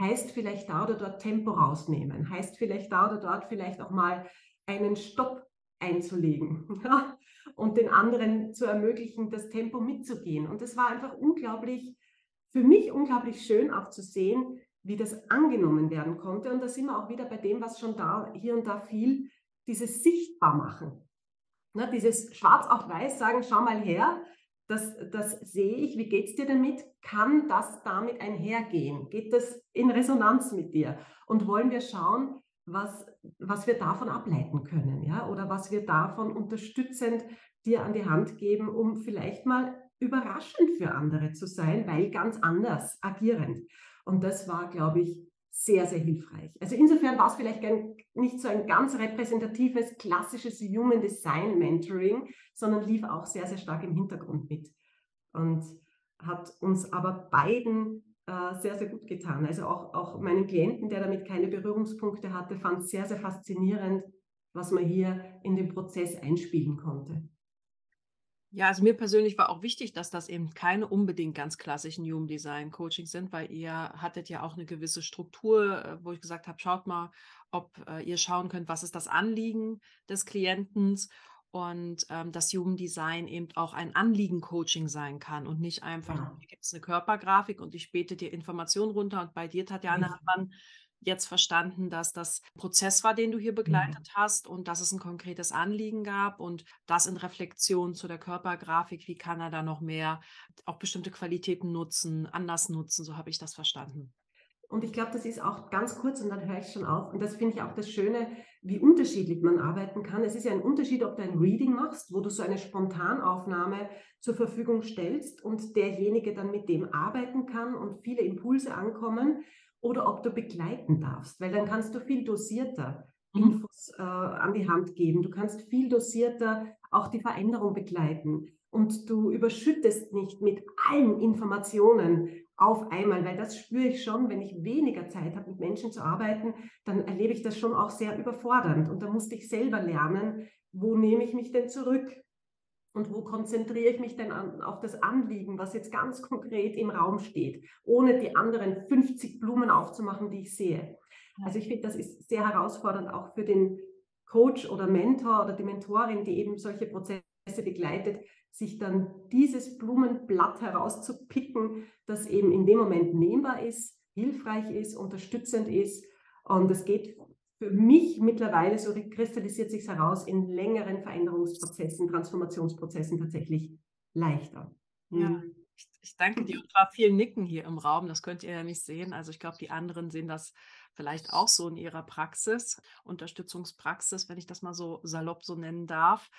heißt vielleicht da oder dort Tempo rausnehmen, heißt vielleicht da oder dort vielleicht auch mal einen Stopp einzulegen (laughs) und den anderen zu ermöglichen, das Tempo mitzugehen. Und es war einfach unglaublich, für mich unglaublich schön auch zu sehen, wie das angenommen werden konnte. Und da sind wir auch wieder bei dem, was schon da hier und da fiel, dieses Sichtbarmachen. Ne, dieses Schwarz auf Weiß sagen, schau mal her, das, das sehe ich, wie geht es dir damit? Kann das damit einhergehen? Geht das in Resonanz mit dir? Und wollen wir schauen, was, was wir davon ableiten können, ja, oder was wir davon unterstützend dir an die Hand geben, um vielleicht mal überraschend für andere zu sein, weil ganz anders agierend. Und das war, glaube ich, sehr, sehr hilfreich. Also insofern war es vielleicht nicht so ein ganz repräsentatives, klassisches Human Design Mentoring, sondern lief auch sehr, sehr stark im Hintergrund mit und hat uns aber beiden äh, sehr, sehr gut getan. Also auch, auch meinen Klienten, der damit keine Berührungspunkte hatte, fand es sehr, sehr faszinierend, was man hier in den Prozess einspielen konnte. Ja, also mir persönlich war auch wichtig, dass das eben keine unbedingt ganz klassischen Human Design Coachings sind, weil ihr hattet ja auch eine gewisse Struktur, äh, wo ich gesagt habe, schaut mal, ob äh, ihr schauen könnt, was ist das Anliegen des Klienten und ähm, dass Jugenddesign eben auch ein Anliegen-Coaching sein kann und nicht einfach, ja. hier gibt es eine Körpergrafik und ich bete dir Informationen runter und bei dir, Tatjana, hat man jetzt verstanden, dass das Prozess war, den du hier begleitet mhm. hast und dass es ein konkretes Anliegen gab und das in Reflexion zu der Körpergrafik, wie kann er da noch mehr auch bestimmte Qualitäten nutzen, anders nutzen, so habe ich das verstanden. Und ich glaube, das ist auch ganz kurz und dann höre ich schon auf. Und das finde ich auch das Schöne, wie unterschiedlich man arbeiten kann. Es ist ja ein Unterschied, ob du ein Reading machst, wo du so eine Spontanaufnahme zur Verfügung stellst und derjenige dann mit dem arbeiten kann und viele Impulse ankommen, oder ob du begleiten darfst, weil dann kannst du viel dosierter mhm. Infos äh, an die Hand geben. Du kannst viel dosierter auch die Veränderung begleiten und du überschüttest nicht mit allen Informationen auf einmal, weil das spüre ich schon, wenn ich weniger Zeit habe, mit Menschen zu arbeiten, dann erlebe ich das schon auch sehr überfordernd. Und da musste ich selber lernen, wo nehme ich mich denn zurück? Und wo konzentriere ich mich denn an, auf das Anliegen, was jetzt ganz konkret im Raum steht, ohne die anderen 50 Blumen aufzumachen, die ich sehe. Also ich finde, das ist sehr herausfordernd auch für den Coach oder Mentor oder die Mentorin, die eben solche Prozesse begleitet, sich dann dieses Blumenblatt herauszupicken, das eben in dem Moment nehmbar ist, hilfreich ist, unterstützend ist. Und das geht für mich mittlerweile, so kristallisiert sich heraus, in längeren Veränderungsprozessen, Transformationsprozessen tatsächlich leichter. Ja. Mhm. Ich, ich danke dir. Und war viel Nicken hier im Raum. Das könnt ihr ja nicht sehen. Also ich glaube, die anderen sehen das vielleicht auch so in ihrer Praxis, Unterstützungspraxis, wenn ich das mal so salopp so nennen darf.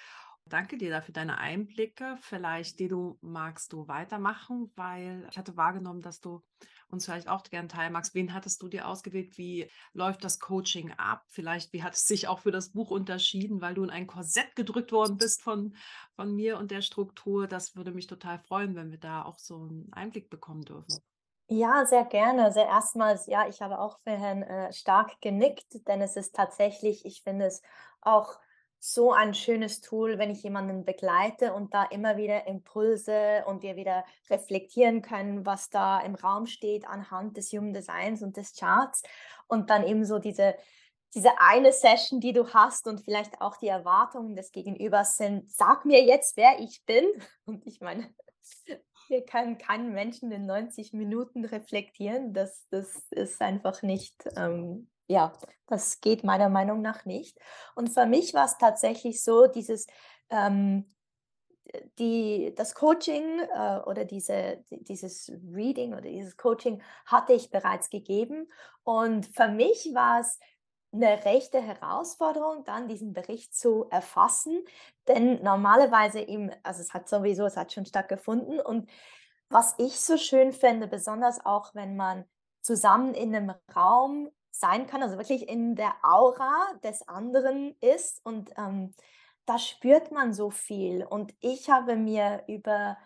Danke dir dafür deine Einblicke. Vielleicht, die du magst du weitermachen, weil ich hatte wahrgenommen, dass du uns vielleicht auch gerne teilen magst. Wen hattest du dir ausgewählt? Wie läuft das Coaching ab? Vielleicht, wie hat es sich auch für das Buch unterschieden, weil du in ein Korsett gedrückt worden bist von, von mir und der Struktur? Das würde mich total freuen, wenn wir da auch so einen Einblick bekommen dürfen. Ja, sehr gerne. Also erstmals, ja, ich habe auch vorhin äh, stark genickt, denn es ist tatsächlich, ich finde es auch so ein schönes Tool, wenn ich jemanden begleite und da immer wieder Impulse und wir wieder reflektieren können, was da im Raum steht anhand des Human Designs und des Charts und dann eben so diese diese eine Session, die du hast und vielleicht auch die Erwartungen des Gegenübers sind, sag mir jetzt, wer ich bin. (laughs) Und ich meine, (laughs) wir können keinen Menschen in 90 Minuten reflektieren. Das, das ist einfach nicht ähm, ja, das geht meiner Meinung nach nicht. Und für mich war es tatsächlich so, dieses, ähm, die, das Coaching äh, oder diese, dieses Reading oder dieses Coaching hatte ich bereits gegeben. Und für mich war es eine rechte Herausforderung, dann diesen Bericht zu erfassen. Denn normalerweise eben, also es hat sowieso, es hat schon stattgefunden. Und was ich so schön finde, besonders auch wenn man zusammen in einem Raum sein kann, also wirklich in der Aura des anderen ist und ähm, da spürt man so viel. Und ich habe mir über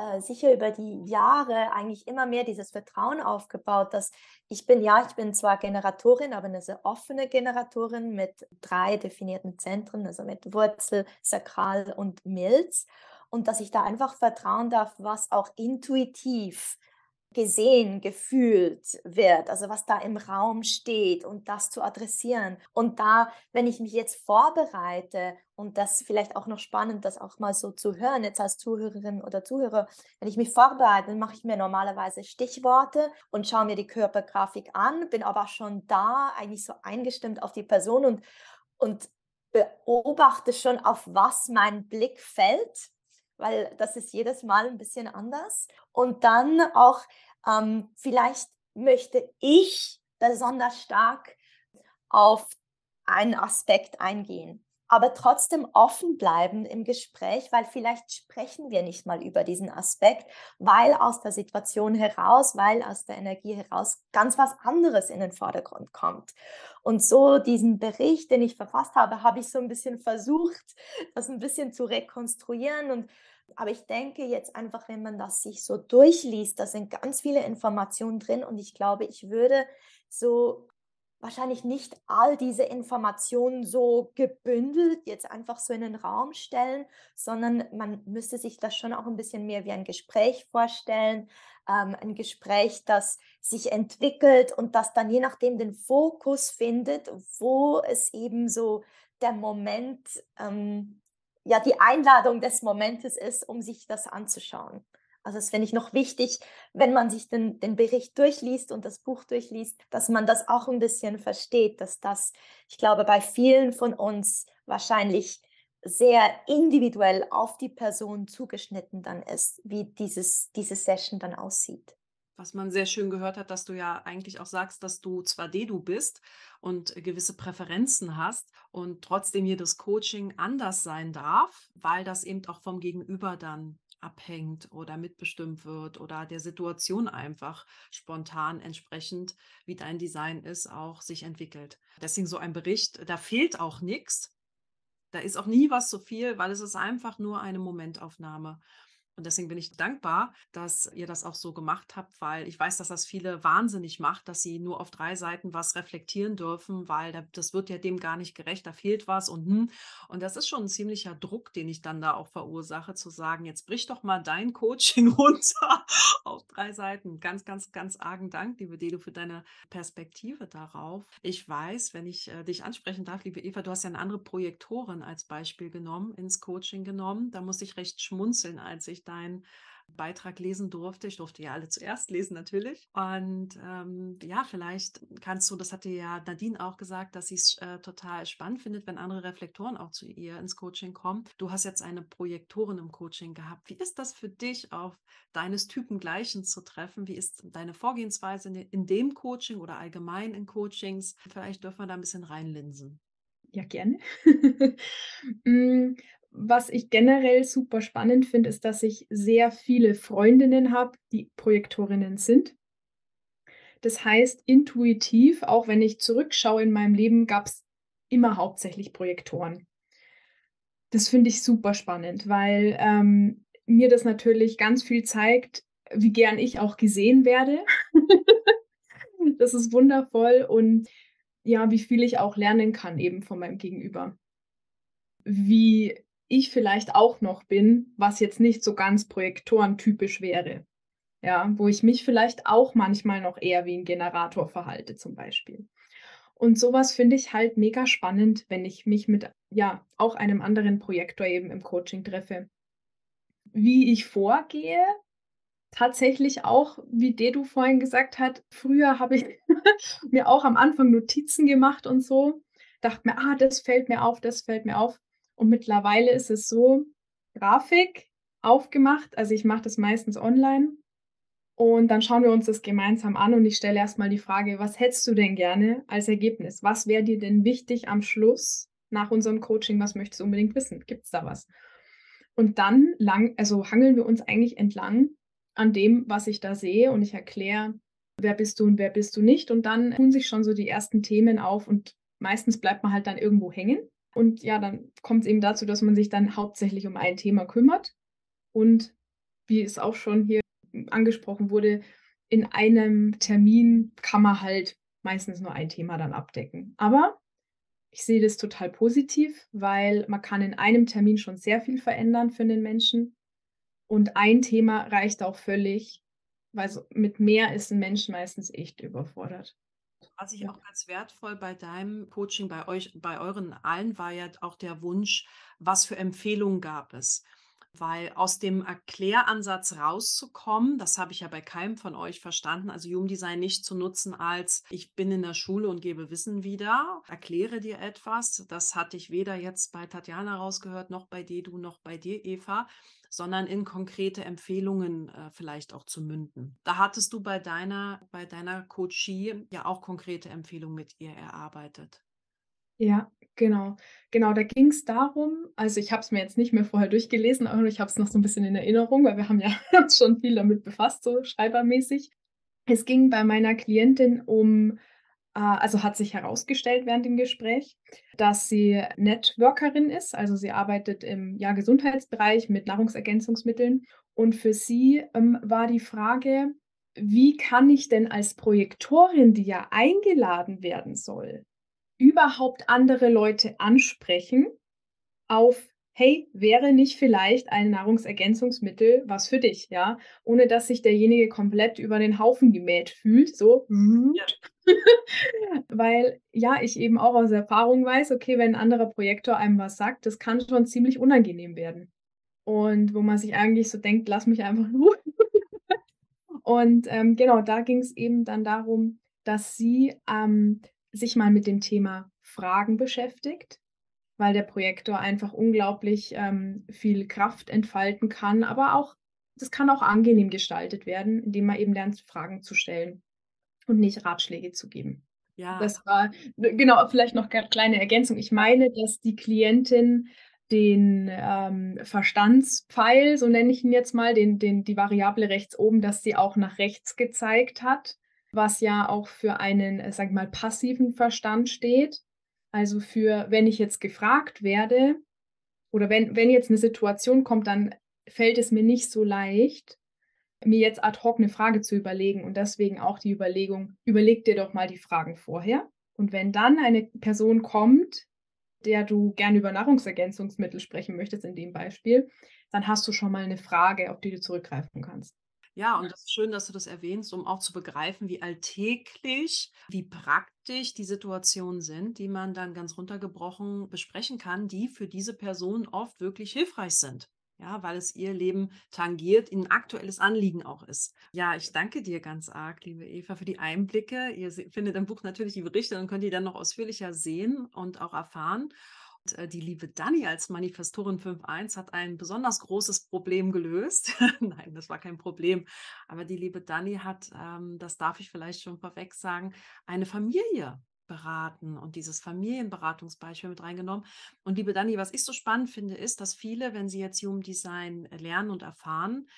äh, sicher über die Jahre eigentlich immer mehr dieses Vertrauen aufgebaut, dass ich bin, ja, ich bin zwar Generatorin, aber eine sehr offene Generatorin mit drei definierten Zentren, also mit Wurzel, Sakral und Milz. Und dass ich da einfach vertrauen darf, was auch intuitiv gesehen, gefühlt wird, also was da im Raum steht und das zu adressieren. Und da, wenn ich mich jetzt vorbereite und das vielleicht auch noch spannend, das auch mal so zu hören, jetzt als Zuhörerin oder Zuhörer, wenn ich mich vorbereite, dann mache ich mir normalerweise Stichworte und schaue mir die Körpergrafik an, bin aber schon da, eigentlich so eingestimmt auf die Person und, und beobachte schon, auf was mein Blick fällt weil das ist jedes Mal ein bisschen anders. Und dann auch, ähm, vielleicht möchte ich besonders stark auf einen Aspekt eingehen, aber trotzdem offen bleiben im Gespräch, weil vielleicht sprechen wir nicht mal über diesen Aspekt, weil aus der Situation heraus, weil aus der Energie heraus ganz was anderes in den Vordergrund kommt. Und so diesen Bericht, den ich verfasst habe, habe ich so ein bisschen versucht, das ein bisschen zu rekonstruieren und aber ich denke jetzt einfach, wenn man das sich so durchliest, da sind ganz viele Informationen drin und ich glaube, ich würde so wahrscheinlich nicht all diese Informationen so gebündelt jetzt einfach so in den Raum stellen, sondern man müsste sich das schon auch ein bisschen mehr wie ein Gespräch vorstellen, ähm, ein Gespräch, das sich entwickelt und das dann je nachdem den Fokus findet, wo es eben so der Moment ähm, ja die Einladung des Momentes ist, um sich das anzuschauen. Also das finde ich noch wichtig, wenn man sich den, den Bericht durchliest und das Buch durchliest, dass man das auch ein bisschen versteht, dass das, ich glaube, bei vielen von uns wahrscheinlich sehr individuell auf die Person zugeschnitten dann ist, wie dieses, diese Session dann aussieht. Was man sehr schön gehört hat, dass du ja eigentlich auch sagst, dass du zwar D-Du bist und gewisse Präferenzen hast und trotzdem jedes Coaching anders sein darf, weil das eben auch vom Gegenüber dann abhängt oder mitbestimmt wird oder der Situation einfach spontan entsprechend, wie dein Design ist, auch sich entwickelt. Deswegen so ein Bericht, da fehlt auch nichts. Da ist auch nie was zu viel, weil es ist einfach nur eine Momentaufnahme. Und deswegen bin ich dankbar, dass ihr das auch so gemacht habt, weil ich weiß, dass das viele wahnsinnig macht, dass sie nur auf drei Seiten was reflektieren dürfen, weil das wird ja dem gar nicht gerecht, da fehlt was und hm. Und das ist schon ein ziemlicher Druck, den ich dann da auch verursache, zu sagen, jetzt brich doch mal dein Coaching (laughs) runter auf drei Seiten. Ganz, ganz, ganz argen Dank, liebe Dedo, für deine Perspektive darauf. Ich weiß, wenn ich äh, dich ansprechen darf, liebe Eva, du hast ja eine andere Projektorin als Beispiel genommen, ins Coaching genommen. Da muss ich recht schmunzeln, als ich deinen Beitrag lesen durfte. Ich durfte ja alle zuerst lesen natürlich. Und ähm, ja, vielleicht kannst du, das hatte ja Nadine auch gesagt, dass sie es äh, total spannend findet, wenn andere Reflektoren auch zu ihr ins Coaching kommen. Du hast jetzt eine Projektorin im Coaching gehabt. Wie ist das für dich, auf deines Typen Gleichen zu treffen? Wie ist deine Vorgehensweise in, in dem Coaching oder allgemein in Coachings? Vielleicht dürfen wir da ein bisschen reinlinsen. Ja, gerne. (laughs) Was ich generell super spannend finde, ist, dass ich sehr viele Freundinnen habe, die Projektorinnen sind. Das heißt, intuitiv, auch wenn ich zurückschaue in meinem Leben, gab es immer hauptsächlich Projektoren. Das finde ich super spannend, weil ähm, mir das natürlich ganz viel zeigt, wie gern ich auch gesehen werde. (laughs) das ist wundervoll und ja, wie viel ich auch lernen kann eben von meinem Gegenüber. Wie ich vielleicht auch noch bin, was jetzt nicht so ganz projektorentypisch wäre. Ja, wo ich mich vielleicht auch manchmal noch eher wie ein Generator verhalte, zum Beispiel. Und sowas finde ich halt mega spannend, wenn ich mich mit, ja, auch einem anderen Projektor eben im Coaching treffe. Wie ich vorgehe, tatsächlich auch, wie Dedu vorhin gesagt hat, früher habe ich (laughs) mir auch am Anfang Notizen gemacht und so, dachte mir, ah, das fällt mir auf, das fällt mir auf. Und mittlerweile ist es so, Grafik aufgemacht. Also ich mache das meistens online. Und dann schauen wir uns das gemeinsam an und ich stelle erstmal die Frage, was hättest du denn gerne als Ergebnis? Was wäre dir denn wichtig am Schluss nach unserem Coaching? Was möchtest du unbedingt wissen? Gibt es da was? Und dann lang, also hangeln wir uns eigentlich entlang an dem, was ich da sehe und ich erkläre, wer bist du und wer bist du nicht. Und dann tun sich schon so die ersten Themen auf und meistens bleibt man halt dann irgendwo hängen. Und ja, dann kommt es eben dazu, dass man sich dann hauptsächlich um ein Thema kümmert. Und wie es auch schon hier angesprochen wurde, in einem Termin kann man halt meistens nur ein Thema dann abdecken. Aber ich sehe das total positiv, weil man kann in einem Termin schon sehr viel verändern für den Menschen. Und ein Thema reicht auch völlig, weil mit mehr ist ein Mensch meistens echt überfordert. Was ich auch ganz wertvoll bei deinem Coaching, bei euch, bei euren allen war ja auch der Wunsch, was für Empfehlungen gab es? Weil aus dem Erkläransatz rauszukommen, das habe ich ja bei keinem von euch verstanden, also Jugenddesign nicht zu nutzen als ich bin in der Schule und gebe Wissen wieder, erkläre dir etwas. Das hatte ich weder jetzt bei Tatjana rausgehört, noch bei Dedu, noch bei dir, Eva, sondern in konkrete Empfehlungen äh, vielleicht auch zu münden. Da hattest du bei deiner, bei deiner Coachie ja auch konkrete Empfehlungen mit ihr erarbeitet. Ja, genau. Genau, da ging es darum, also ich habe es mir jetzt nicht mehr vorher durchgelesen, aber ich habe es noch so ein bisschen in Erinnerung, weil wir haben ja (laughs) schon viel damit befasst, so schreibermäßig. Es ging bei meiner Klientin um, äh, also hat sich herausgestellt während dem Gespräch, dass sie Networkerin ist, also sie arbeitet im ja, Gesundheitsbereich mit Nahrungsergänzungsmitteln. Und für sie ähm, war die Frage, wie kann ich denn als Projektorin, die ja eingeladen werden soll, überhaupt andere Leute ansprechen auf, hey, wäre nicht vielleicht ein Nahrungsergänzungsmittel was für dich, ja, ohne dass sich derjenige komplett über den Haufen gemäht fühlt, so, ja. (laughs) weil ja, ich eben auch aus Erfahrung weiß, okay, wenn ein anderer Projektor einem was sagt, das kann schon ziemlich unangenehm werden. Und wo man sich eigentlich so denkt, lass mich einfach nur. (laughs) Und ähm, genau, da ging es eben dann darum, dass sie ähm, sich mal mit dem Thema Fragen beschäftigt, weil der Projektor einfach unglaublich ähm, viel Kraft entfalten kann, aber auch, das kann auch angenehm gestaltet werden, indem man eben lernt, Fragen zu stellen und nicht Ratschläge zu geben. Ja. Das war, genau, vielleicht noch eine kleine Ergänzung. Ich meine, dass die Klientin den ähm, Verstandspfeil, so nenne ich ihn jetzt mal, den, den, die Variable rechts oben, dass sie auch nach rechts gezeigt hat was ja auch für einen, äh, sag mal, passiven Verstand steht. Also für, wenn ich jetzt gefragt werde oder wenn, wenn jetzt eine Situation kommt, dann fällt es mir nicht so leicht, mir jetzt ad hoc eine Frage zu überlegen und deswegen auch die Überlegung, überleg dir doch mal die Fragen vorher. Und wenn dann eine Person kommt, der du gerne über Nahrungsergänzungsmittel sprechen möchtest, in dem Beispiel, dann hast du schon mal eine Frage, auf die du zurückgreifen kannst. Ja, und das ist schön, dass du das erwähnst, um auch zu begreifen, wie alltäglich, wie praktisch die Situationen sind, die man dann ganz runtergebrochen besprechen kann, die für diese Person oft wirklich hilfreich sind. Ja, weil es ihr Leben tangiert, ein aktuelles Anliegen auch ist. Ja, ich danke dir ganz arg, liebe Eva, für die Einblicke. Ihr findet im Buch natürlich die Berichte und könnt die dann noch ausführlicher sehen und auch erfahren. Äh, die liebe Dani als Manifestorin 5.1 hat ein besonders großes Problem gelöst. (laughs) Nein, das war kein Problem. Aber die liebe Dani hat, ähm, das darf ich vielleicht schon vorweg sagen, eine Familie beraten und dieses Familienberatungsbeispiel mit reingenommen. Und liebe Dani, was ich so spannend finde, ist, dass viele, wenn sie jetzt Human Design lernen und erfahren,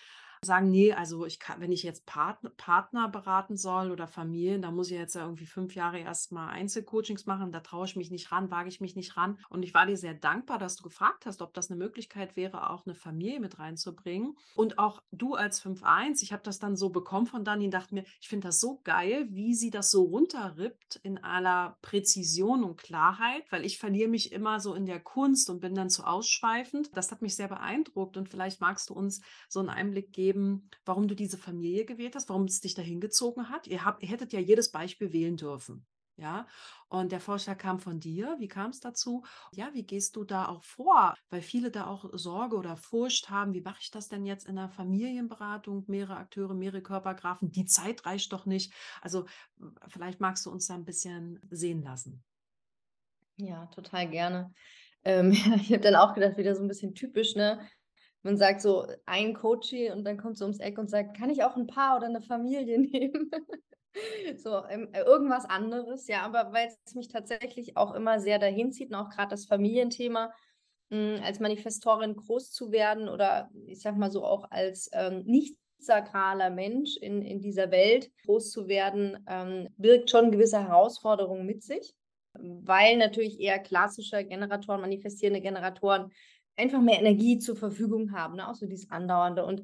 sagen, nee, also ich kann, wenn ich jetzt Partner, Partner beraten soll oder Familien, da muss ich jetzt irgendwie fünf Jahre erstmal Einzelcoachings machen, da traue ich mich nicht ran, wage ich mich nicht ran. Und ich war dir sehr dankbar, dass du gefragt hast, ob das eine Möglichkeit wäre, auch eine Familie mit reinzubringen. Und auch du als 5.1, ich habe das dann so bekommen von Dani und dachte mir, ich finde das so geil, wie sie das so runterrippt in aller Präzision und Klarheit, weil ich verliere mich immer so in der Kunst und bin dann zu ausschweifend. Das hat mich sehr beeindruckt und vielleicht magst du uns so einen Einblick geben, geben, warum du diese Familie gewählt hast, warum es dich dahin gezogen hat. Ihr, habt, ihr hättet ja jedes Beispiel wählen dürfen. Ja, und der Vorschlag kam von dir. Wie kam es dazu? Ja, wie gehst du da auch vor? Weil viele da auch Sorge oder Furcht haben. Wie mache ich das denn jetzt in der Familienberatung? Mehrere Akteure, mehrere Körpergrafen. Die Zeit reicht doch nicht. Also, vielleicht magst du uns da ein bisschen sehen lassen. Ja, total gerne. Ähm, (laughs) ich habe dann auch gedacht, wieder so ein bisschen typisch, ne? Man sagt so ein Coach und dann kommt so ums Eck und sagt, kann ich auch ein Paar oder eine Familie (laughs) nehmen? so ähm, irgendwas anderes, ja, aber weil es mich tatsächlich auch immer sehr dahin zieht und auch gerade das Familienthema, mh, hm, als Manifestorin groß zu werden oder ich sag mal so auch als ähm, nicht sakraler Mensch in, in dieser Welt groß zu werden, ähm, birgt schon gewisse Herausforderungen mit sich, weil natürlich eher klassische Generatoren, manifestierende Generatoren einfach mehr Energie zur Verfügung haben, ne? auch so dieses Andauernde. Und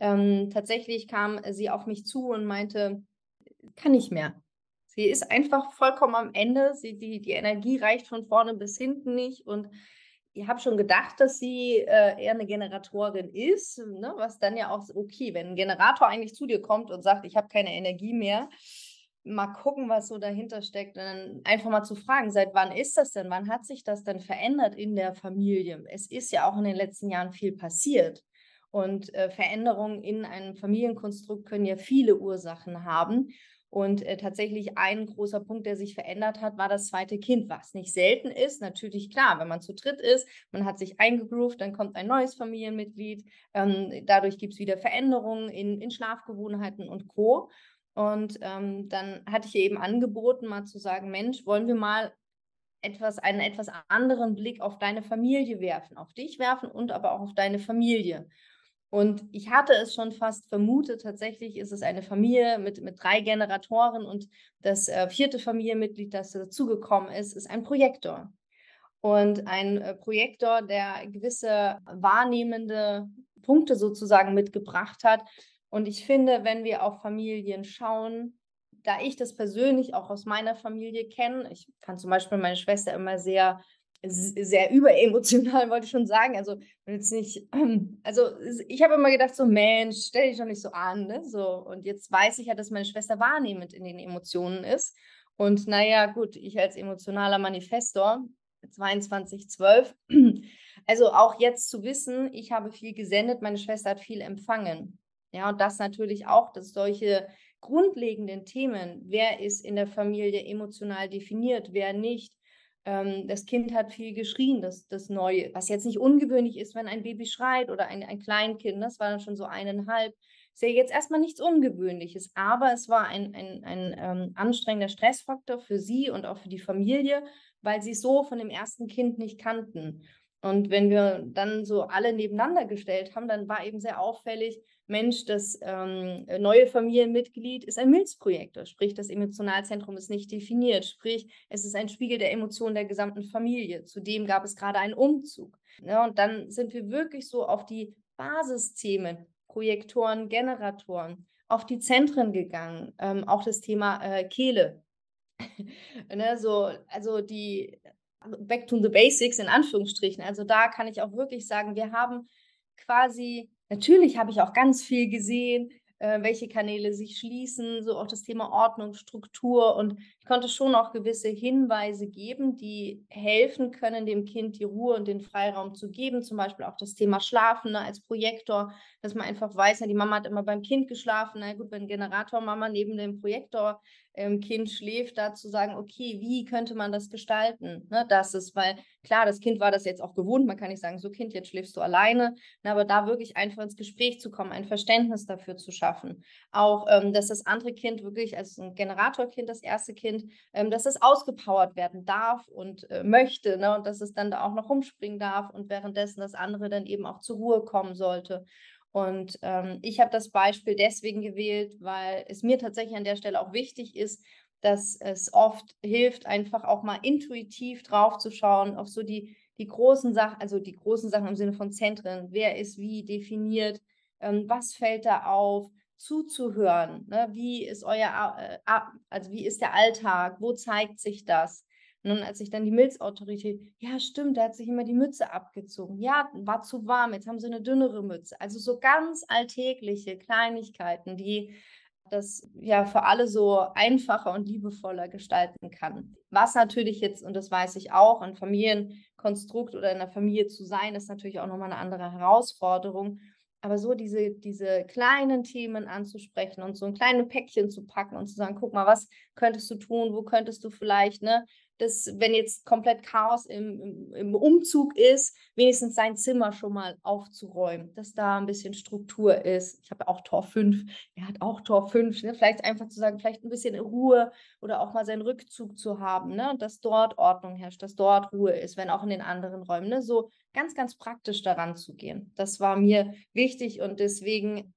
ähm, tatsächlich kam sie auf mich zu und meinte, kann nicht mehr. Sie ist einfach vollkommen am Ende. Sie, die, die Energie reicht von vorne bis hinten nicht. Und ich habe schon gedacht, dass sie äh, eher eine Generatorin ist, ne? was dann ja auch okay, wenn ein Generator eigentlich zu dir kommt und sagt, ich habe keine Energie mehr, mal gucken, was so dahinter steckt. Und dann einfach mal zu fragen, seit wann ist das denn? Wann hat sich das denn verändert in der Familie? Es ist ja auch in den letzten Jahren viel passiert. Und äh, Veränderungen in einem Familienkonstrukt können ja viele Ursachen haben. Und äh, tatsächlich ein großer Punkt, der sich verändert hat, war das zweite Kind, was nicht selten ist. Natürlich klar, wenn man zu dritt ist, man hat sich eingegroovt, dann kommt ein neues Familienmitglied. Ähm, dadurch gibt es wieder Veränderungen in, in Schlafgewohnheiten und Co. Und ähm, dann hatte ich ihr eben angeboten, mal zu sagen, Mensch, wollen wir mal etwas, einen etwas anderen Blick auf deine Familie werfen, auf dich werfen und aber auch auf deine Familie. Und ich hatte es schon fast vermutet, tatsächlich ist es eine Familie mit, mit drei Generatoren und das äh, vierte Familienmitglied, das dazugekommen ist, ist ein Projektor. Und ein äh, Projektor, der gewisse wahrnehmende Punkte sozusagen mitgebracht hat, und ich finde, wenn wir auf Familien schauen, da ich das persönlich auch aus meiner Familie kenne, ich fand zum Beispiel meine Schwester immer sehr, sehr überemotional, (laughs) wollte ich schon sagen. Also jetzt nicht, (clears throat) also ich habe immer gedacht, so Mensch, stell dich doch nicht so an, ne? So, und jetzt weiß ich ja, dass meine Schwester wahrnehmend in den Emotionen ist. Und naja, gut, ich als emotionaler Manifestor, 2212, (clears throat) also auch jetzt zu wissen, ich habe viel gesendet, meine Schwester hat viel empfangen. Ja, und das natürlich auch, dass solche grundlegenden Themen, wer ist in der Familie emotional definiert, wer nicht, ähm, das Kind hat viel geschrien, das, das Neue, was jetzt nicht ungewöhnlich ist, wenn ein Baby schreit oder ein, ein Kleinkind, das war dann schon so eineinhalb, ist ja jetzt erstmal nichts Ungewöhnliches, aber es war ein, ein, ein ähm, anstrengender Stressfaktor für sie und auch für die Familie, weil sie es so von dem ersten Kind nicht kannten. Und wenn wir dann so alle nebeneinander gestellt haben, dann war eben sehr auffällig, Mensch, das ähm, neue Familienmitglied ist ein Milzprojektor, sprich das Emotionalzentrum ist nicht definiert, sprich es ist ein Spiegel der Emotionen der gesamten Familie. Zudem gab es gerade einen Umzug. Ja, und dann sind wir wirklich so auf die Basisthemen, Projektoren, Generatoren, auf die Zentren gegangen, ähm, auch das Thema äh, Kehle. (laughs) ne, so, also die Back to the Basics in Anführungsstrichen. Also da kann ich auch wirklich sagen, wir haben quasi Natürlich habe ich auch ganz viel gesehen, äh, welche Kanäle sich schließen, so auch das Thema Ordnung, Struktur. Und ich konnte schon auch gewisse Hinweise geben, die helfen können, dem Kind die Ruhe und den Freiraum zu geben. Zum Beispiel auch das Thema Schlafen ne, als Projektor, dass man einfach weiß, na, die Mama hat immer beim Kind geschlafen. Na gut, wenn Generator Mama neben dem Projektor ähm, Kind schläft, da zu sagen, okay, wie könnte man das gestalten? Ne, das ist, weil klar, das Kind war das jetzt auch gewohnt, man kann nicht sagen, so Kind, jetzt schläfst du alleine, ne, aber da wirklich einfach ins Gespräch zu kommen, ein Verständnis dafür zu schaffen. Auch, ähm, dass das andere Kind wirklich als ein Generatorkind, das erste Kind, ähm, dass es ausgepowert werden darf und äh, möchte ne, und dass es dann da auch noch rumspringen darf und währenddessen das andere dann eben auch zur Ruhe kommen sollte. Und ähm, ich habe das Beispiel deswegen gewählt, weil es mir tatsächlich an der Stelle auch wichtig ist, dass es oft hilft, einfach auch mal intuitiv drauf zu schauen, auf so die, die großen Sachen, also die großen Sachen im Sinne von Zentren, wer ist wie definiert, ähm, was fällt da auf, zuzuhören, ne? wie ist euer, äh, also wie ist der Alltag, wo zeigt sich das? Nun, als ich dann die Milzautorität, ja, stimmt, der hat sich immer die Mütze abgezogen. Ja, war zu warm, jetzt haben sie eine dünnere Mütze. Also so ganz alltägliche Kleinigkeiten, die das ja für alle so einfacher und liebevoller gestalten kann. Was natürlich jetzt, und das weiß ich auch, ein Familienkonstrukt oder in einer Familie zu sein, ist natürlich auch nochmal eine andere Herausforderung. Aber so diese, diese kleinen Themen anzusprechen und so ein kleines Päckchen zu packen und zu sagen, guck mal, was könntest du tun, wo könntest du vielleicht ne, dass wenn jetzt komplett Chaos im, im, Umzug ist, wenigstens sein Zimmer schon mal aufzuräumen, dass da ein bisschen Struktur ist. Ich habe auch Tor 5, er hat auch Tor 5, ne? vielleicht einfach zu sagen, vielleicht ein bisschen Ruhe oder auch mal seinen Rückzug zu haben, ne? dass dort Ordnung herrscht, dass dort Ruhe ist, wenn auch in den anderen Räumen. Ne? So ganz, ganz praktisch daran zu gehen. Das war mir wichtig und deswegen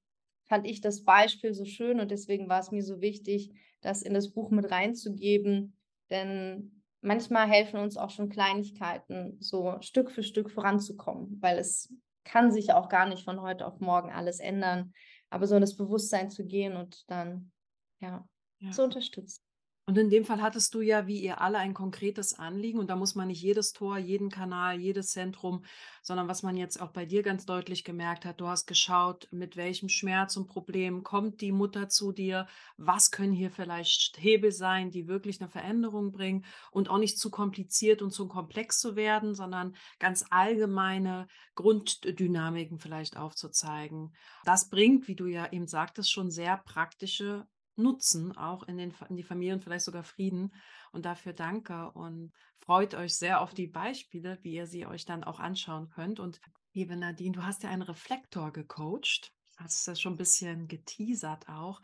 fand ich das Beispiel so schön und deswegen war es mir so wichtig, das in das Buch mit reinzugeben, denn manchmal helfen uns auch schon Kleinigkeiten, so Stück für Stück voranzukommen, weil es kann sich auch gar nicht von heute auf morgen alles ändern, aber so in das Bewusstsein zu gehen und dann ja, ja. zu unterstützen. Und in dem Fall hattest du ja, wie ihr alle, ein konkretes Anliegen. Und da muss man nicht jedes Tor, jeden Kanal, jedes Zentrum, sondern was man jetzt auch bei dir ganz deutlich gemerkt hat, du hast geschaut, mit welchem Schmerz und Problem kommt die Mutter zu dir, was können hier vielleicht Hebel sein, die wirklich eine Veränderung bringen und auch nicht zu kompliziert und zu komplex zu werden, sondern ganz allgemeine Grunddynamiken vielleicht aufzuzeigen. Das bringt, wie du ja eben sagtest, schon sehr praktische nutzen, auch in, den, in die Familien, vielleicht sogar Frieden. Und dafür danke und freut euch sehr auf die Beispiele, wie ihr sie euch dann auch anschauen könnt. Und liebe Nadine, du hast ja einen Reflektor gecoacht. Hast das schon ein bisschen geteasert auch.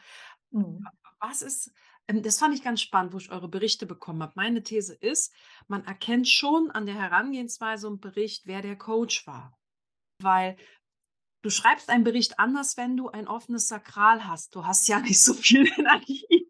Mhm. Was ist, ähm, das fand ich ganz spannend, wo ich eure Berichte bekommen habe. Meine These ist, man erkennt schon an der Herangehensweise und Bericht, wer der Coach war. Weil Du schreibst einen Bericht anders, wenn du ein offenes Sakral hast. Du hast ja nicht so viel (laughs) Energie.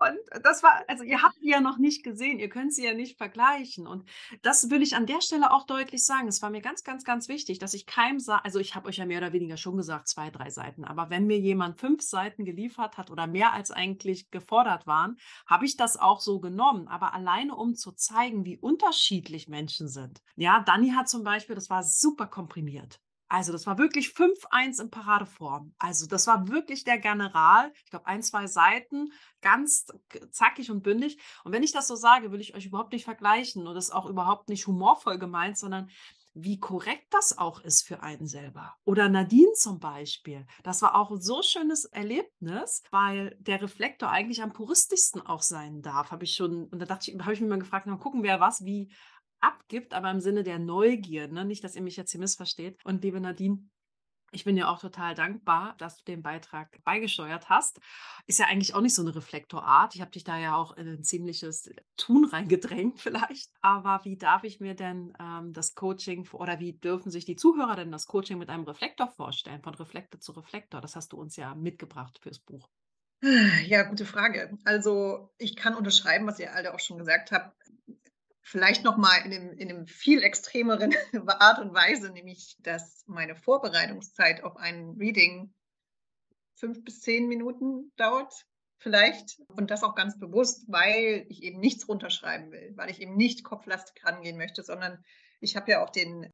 Und das war, also ihr habt die ja noch nicht gesehen, ihr könnt sie ja nicht vergleichen. Und das will ich an der Stelle auch deutlich sagen. Es war mir ganz, ganz, ganz wichtig, dass ich keinem sage, also ich habe euch ja mehr oder weniger schon gesagt, zwei, drei Seiten. Aber wenn mir jemand fünf Seiten geliefert hat oder mehr als eigentlich gefordert waren, habe ich das auch so genommen. Aber alleine um zu zeigen, wie unterschiedlich Menschen sind. Ja, Dani hat zum Beispiel, das war super komprimiert. Also das war wirklich 5-1 in Paradeform. Also das war wirklich der General. Ich glaube, ein, zwei Seiten, ganz zackig und bündig. Und wenn ich das so sage, will ich euch überhaupt nicht vergleichen und das ist auch überhaupt nicht humorvoll gemeint, sondern wie korrekt das auch ist für einen selber. Oder Nadine zum Beispiel. Das war auch ein so schönes Erlebnis, weil der Reflektor eigentlich am puristischsten auch sein darf. Habe ich schon, und da dachte ich, habe ich mich mal gefragt, mal gucken, wer was wie abgibt, aber im Sinne der Neugier, ne? nicht, dass ihr mich jetzt hier missversteht. Und liebe Nadine, ich bin ja auch total dankbar, dass du den Beitrag beigesteuert hast. Ist ja eigentlich auch nicht so eine Reflektorart. Ich habe dich da ja auch in ein ziemliches Tun reingedrängt (laughs) vielleicht. Aber wie darf ich mir denn ähm, das Coaching oder wie dürfen sich die Zuhörer denn das Coaching mit einem Reflektor vorstellen, von Reflektor zu Reflektor? Das hast du uns ja mitgebracht fürs Buch. Ja, gute Frage. Also ich kann unterschreiben, was ihr alle auch schon gesagt habt vielleicht nochmal in einem, in einem viel extremeren (laughs) Art und Weise, nämlich dass meine Vorbereitungszeit auf ein Reading fünf bis zehn Minuten dauert, vielleicht. Und das auch ganz bewusst, weil ich eben nichts runterschreiben will, weil ich eben nicht kopflastig rangehen möchte, sondern ich habe ja auch den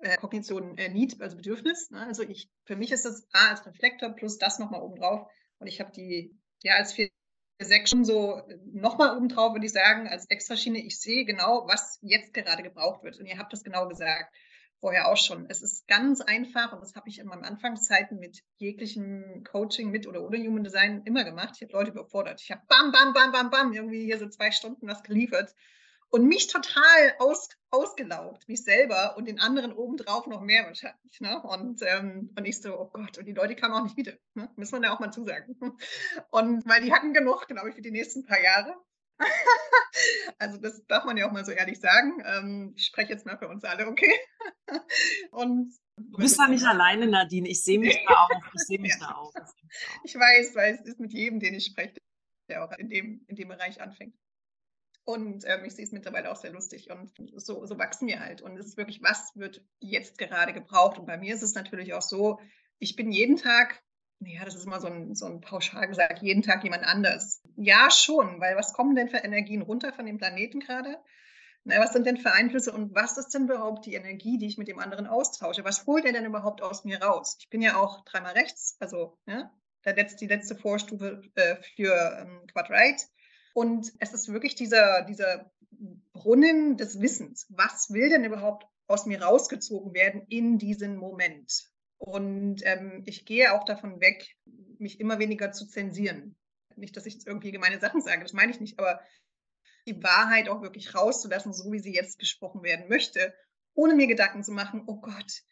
äh, Kognition äh, Need, also Bedürfnis. Ne? Also ich, für mich ist das A als Reflektor plus das nochmal oben drauf. Und ich habe die ja als vier sechs schon so nochmal obendrauf, würde ich sagen, als Extraschiene. Ich sehe genau, was jetzt gerade gebraucht wird. Und ihr habt das genau gesagt, vorher auch schon. Es ist ganz einfach und das habe ich in meinen Anfangszeiten mit jeglichem Coaching mit oder ohne Human Design immer gemacht. Ich habe Leute überfordert. Ich habe bam, bam, bam, bam, bam, irgendwie hier so zwei Stunden was geliefert und mich total aus, ausgelaugt, mich selber und den anderen obendrauf noch mehr wahrscheinlich. Ne? Und, ähm, und ich so, oh Gott, und die Leute kamen auch nicht wieder. Ne? Muss man ja auch mal zusagen. Und weil die hatten genug, glaube ich, für die nächsten paar Jahre. (laughs) also das darf man ja auch mal so ehrlich sagen. Ähm, ich spreche jetzt mal für uns alle, okay? (laughs) und Du bist da nicht alleine, Nadine. Ich sehe mich da (laughs) auch. Ich sehe mich ja. da auch. Ich weiß, weil es ist mit jedem, den ich spreche, der auch in dem, in dem Bereich anfängt. Und ähm, ich sehe es mittlerweile auch sehr lustig und so, so wachsen wir halt. Und es ist wirklich, was wird jetzt gerade gebraucht? Und bei mir ist es natürlich auch so, ich bin jeden Tag, ja, das ist immer so ein, so ein pauschal gesagt, jeden Tag jemand anders. Ja, schon, weil was kommen denn für Energien runter von dem Planeten gerade? Na, was sind denn für Einflüsse und was ist denn überhaupt die Energie, die ich mit dem anderen austausche? Was holt er denn überhaupt aus mir raus? Ich bin ja auch dreimal rechts, also ja, der letzte, die letzte Vorstufe äh, für ähm, Quadrite. Und es ist wirklich dieser, dieser Brunnen des Wissens. Was will denn überhaupt aus mir rausgezogen werden in diesen Moment? Und ähm, ich gehe auch davon weg, mich immer weniger zu zensieren. Nicht, dass ich jetzt irgendwie gemeine Sachen sage, das meine ich nicht, aber die Wahrheit auch wirklich rauszulassen, so wie sie jetzt gesprochen werden möchte, ohne mir Gedanken zu machen, oh Gott,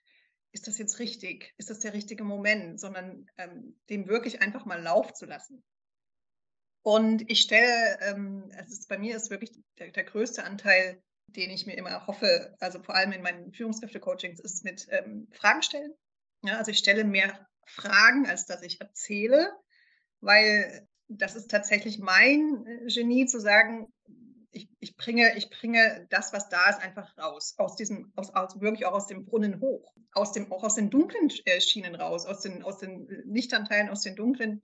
ist das jetzt richtig? Ist das der richtige Moment? Sondern ähm, dem wirklich einfach mal Lauf zu lassen. Und ich stelle, ähm, also bei mir ist wirklich der, der, größte Anteil, den ich mir immer hoffe, also vor allem in meinen Führungskräfte-Coachings, ist mit ähm, Fragen stellen. Ja, also ich stelle mehr Fragen, als dass ich erzähle, weil das ist tatsächlich mein äh, Genie zu sagen, ich, ich, bringe, ich bringe das, was da ist, einfach raus. Aus diesem, aus, aus, wirklich auch aus dem Brunnen hoch. Aus dem, auch aus den dunklen äh, Schienen raus, aus den, aus den Lichtanteilen, aus den dunklen.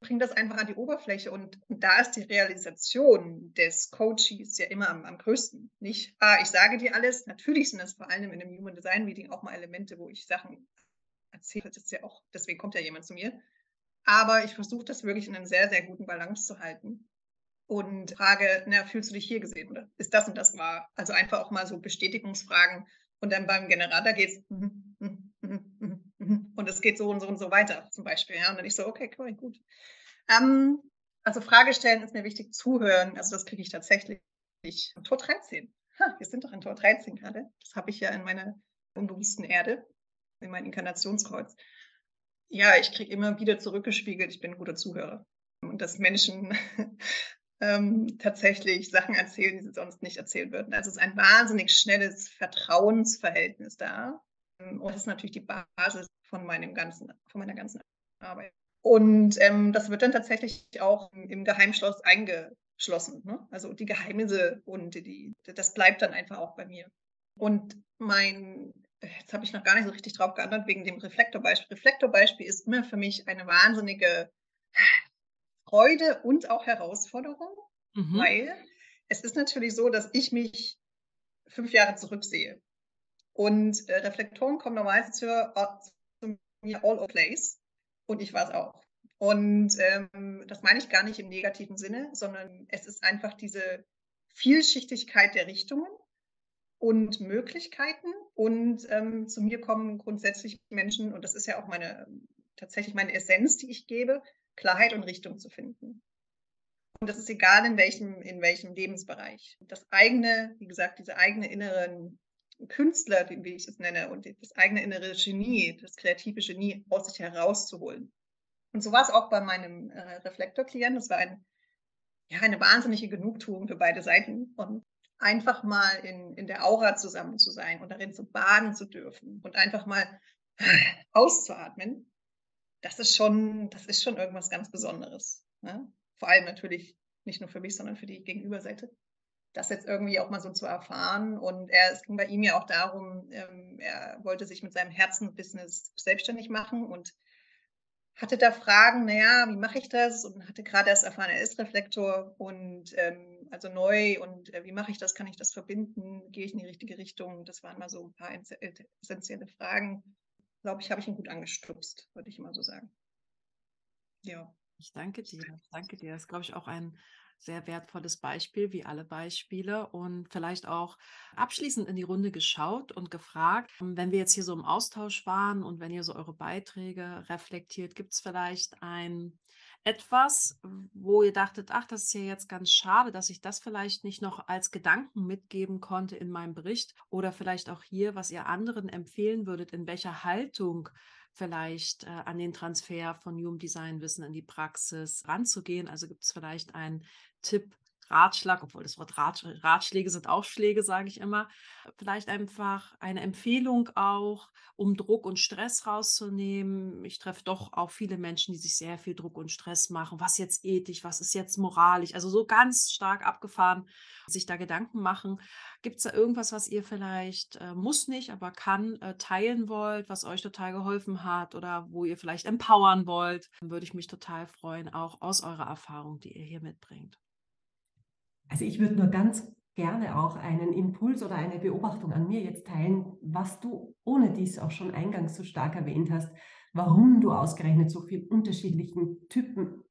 Bringe das einfach an die Oberfläche und, da ist die Realisation des Coaches ja immer am, am größten. Nicht, ah, ich sage dir alles. Natürlich sind das vor allem in einem Human Design Meeting auch mal Elemente, wo ich Sachen erzähle. Das ist ja auch, deswegen kommt ja jemand zu mir. Aber ich versuche das wirklich in einer sehr, sehr guten Balance zu halten und frage, na, fühlst du dich hier gesehen oder ist das und das wahr? Also einfach auch mal so Bestätigungsfragen und dann beim Generator geht es und es geht so und so und so weiter zum Beispiel. Ja? Und dann ich so, okay, cool, gut. Ähm, also Frage stellen ist mir wichtig, zuhören, also das kriege ich tatsächlich. Tor 13. Ha, wir sind doch in Tor 13 gerade. Das habe ich ja in meiner unbewussten Erde, in meinem Inkarnationskreuz. Ja, ich kriege immer wieder zurückgespiegelt, ich bin ein guter Zuhörer. Und dass Menschen (laughs) ähm, tatsächlich Sachen erzählen, die sie sonst nicht erzählen würden. Also es ist ein wahnsinnig schnelles Vertrauensverhältnis da. Und das ist natürlich die Basis von meinem ganzen, von meiner ganzen Arbeit. Und ähm, das wird dann tatsächlich auch im Geheimschloss eingeschlossen. Ne? Also die Geheimnisse und die, das bleibt dann einfach auch bei mir. Und mein, jetzt habe ich noch gar nicht so richtig drauf geantwortet wegen dem Reflektorbeispiel. Reflektorbeispiel ist immer für mich eine wahnsinnige Freude und auch Herausforderung, mhm. weil es ist natürlich so, dass ich mich fünf Jahre zurücksehe. Und äh, Reflektoren kommen normalerweise zu, zu mir all over place und ich war es auch. Und ähm, das meine ich gar nicht im negativen Sinne, sondern es ist einfach diese Vielschichtigkeit der Richtungen und Möglichkeiten. Und ähm, zu mir kommen grundsätzlich Menschen, und das ist ja auch meine tatsächlich meine Essenz, die ich gebe, Klarheit und Richtung zu finden. Und das ist egal in welchem, in welchem Lebensbereich. Das eigene, wie gesagt, diese eigene inneren Künstler, wie ich es nenne, und das eigene innere Genie, das kreative Genie aus sich herauszuholen. Und so war es auch bei meinem äh, Reflektor-Klient. Das war ein, ja, eine wahnsinnige Genugtuung für beide Seiten. Und einfach mal in, in der Aura zusammen zu sein und darin zu baden zu dürfen und einfach mal auszuatmen das ist schon, das ist schon irgendwas ganz Besonderes. Ne? Vor allem natürlich nicht nur für mich, sondern für die Gegenüberseite. Das jetzt irgendwie auch mal so zu erfahren. Und er, es ging bei ihm ja auch darum, ähm, er wollte sich mit seinem Herzenbusiness selbstständig machen und hatte da Fragen, naja, wie mache ich das? Und hatte gerade erst erfahren, er ist Reflektor und ähm, also neu und äh, wie mache ich das? Kann ich das verbinden? Gehe ich in die richtige Richtung? Das waren mal so ein paar essentielle Fragen, glaube ich, habe ich ihn gut angestupst, würde ich immer so sagen. Ja. Ich danke dir. Danke dir. Das ist, glaube ich, auch ein sehr wertvolles Beispiel, wie alle Beispiele. Und vielleicht auch abschließend in die Runde geschaut und gefragt, wenn wir jetzt hier so im Austausch waren und wenn ihr so eure Beiträge reflektiert, gibt es vielleicht ein etwas, wo ihr dachtet, ach, das ist ja jetzt ganz schade, dass ich das vielleicht nicht noch als Gedanken mitgeben konnte in meinem Bericht oder vielleicht auch hier, was ihr anderen empfehlen würdet, in welcher Haltung vielleicht äh, an den Transfer von Human Design Wissen in die Praxis ranzugehen. Also gibt es vielleicht einen Tipp, Ratschlag, obwohl das Wort Rat, Ratschläge sind Aufschläge, sage ich immer. Vielleicht einfach eine Empfehlung auch, um Druck und Stress rauszunehmen. Ich treffe doch auch viele Menschen, die sich sehr viel Druck und Stress machen. Was jetzt ethisch, was ist jetzt moralisch? Also so ganz stark abgefahren, sich da Gedanken machen. Gibt es da irgendwas, was ihr vielleicht, äh, muss nicht, aber kann, äh, teilen wollt, was euch total geholfen hat oder wo ihr vielleicht empowern wollt? Dann würde ich mich total freuen, auch aus eurer Erfahrung, die ihr hier mitbringt. Also ich würde nur ganz gerne auch einen Impuls oder eine Beobachtung an mir jetzt teilen, was du ohne dies auch schon eingangs so stark erwähnt hast, warum du ausgerechnet so viel unterschiedlichen Typen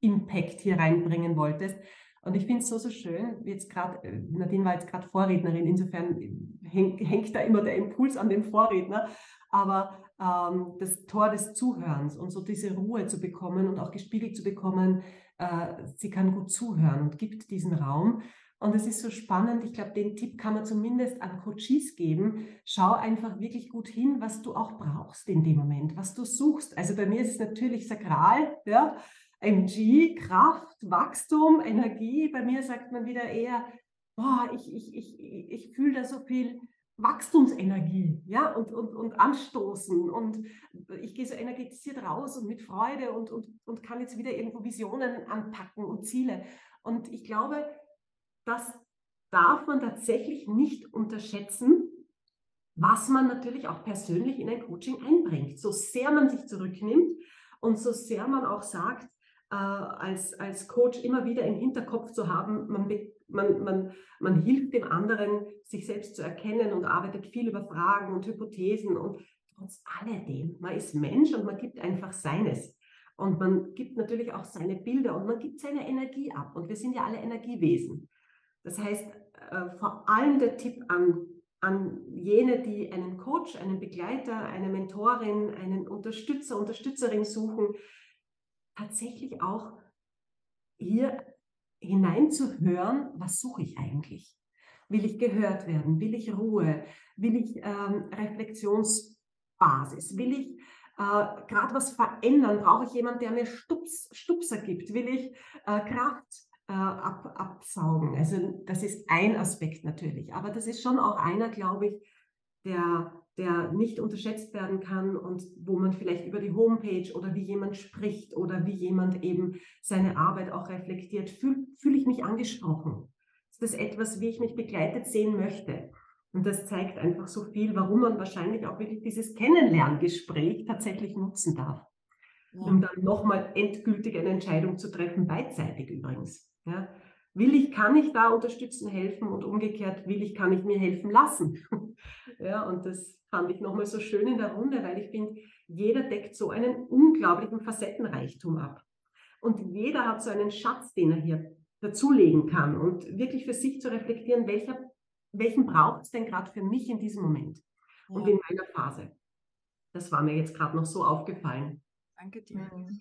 Impact hier reinbringen wolltest. Und ich finde es so, so schön, jetzt gerade, äh, Nadine war jetzt gerade Vorrednerin, insofern hängt, hängt da immer der Impuls an den Vorredner. aber ähm, das Tor des Zuhörens und so diese Ruhe zu bekommen und auch gespiegelt zu bekommen, äh, sie kann gut zuhören und gibt diesen Raum. Und es ist so spannend, ich glaube, den Tipp kann man zumindest an Coaches geben. Schau einfach wirklich gut hin, was du auch brauchst in dem Moment, was du suchst. Also bei mir ist es natürlich sakral, ja, MG, Kraft, Wachstum, Energie. Bei mir sagt man wieder eher, boah, ich, ich, ich, ich fühle da so viel Wachstumsenergie, ja, und, und, und anstoßen. Und ich gehe so energetisiert raus und mit Freude und, und, und kann jetzt wieder irgendwo Visionen anpacken und Ziele. Und ich glaube, das darf man tatsächlich nicht unterschätzen, was man natürlich auch persönlich in ein Coaching einbringt. So sehr man sich zurücknimmt und so sehr man auch sagt, äh, als, als Coach immer wieder im Hinterkopf zu haben, man, man, man, man hilft dem anderen, sich selbst zu erkennen und arbeitet viel über Fragen und Hypothesen und trotz alledem, man ist Mensch und man gibt einfach seines. Und man gibt natürlich auch seine Bilder und man gibt seine Energie ab. Und wir sind ja alle Energiewesen. Das heißt, äh, vor allem der Tipp an, an jene, die einen Coach, einen Begleiter, eine Mentorin, einen Unterstützer, Unterstützerin suchen, tatsächlich auch hier hineinzuhören, was suche ich eigentlich? Will ich gehört werden? Will ich Ruhe? Will ich ähm, Reflexionsbasis? Will ich äh, gerade was verändern? Brauche ich jemanden, der mir Stups, Stupser gibt? Will ich äh, Kraft äh, ab, absaugen? Also das ist ein Aspekt natürlich, aber das ist schon auch einer, glaube ich, der der nicht unterschätzt werden kann und wo man vielleicht über die Homepage oder wie jemand spricht oder wie jemand eben seine Arbeit auch reflektiert, fühle fühl ich mich angesprochen. Ist das etwas, wie ich mich begleitet sehen möchte? Und das zeigt einfach so viel, warum man wahrscheinlich auch wirklich dieses Kennenlerngespräch tatsächlich nutzen darf. Ja. Um dann nochmal endgültig eine Entscheidung zu treffen, beidseitig übrigens. Ja. Will ich, kann ich da unterstützen, helfen und umgekehrt will ich, kann ich mir helfen lassen. (laughs) ja, und das fand ich nochmal so schön in der Runde, weil ich finde, jeder deckt so einen unglaublichen Facettenreichtum ab. Und jeder hat so einen Schatz, den er hier dazulegen kann und wirklich für sich zu reflektieren, welcher, welchen braucht es denn gerade für mich in diesem Moment ja. und in meiner Phase. Das war mir jetzt gerade noch so aufgefallen. Danke dir. Mhm.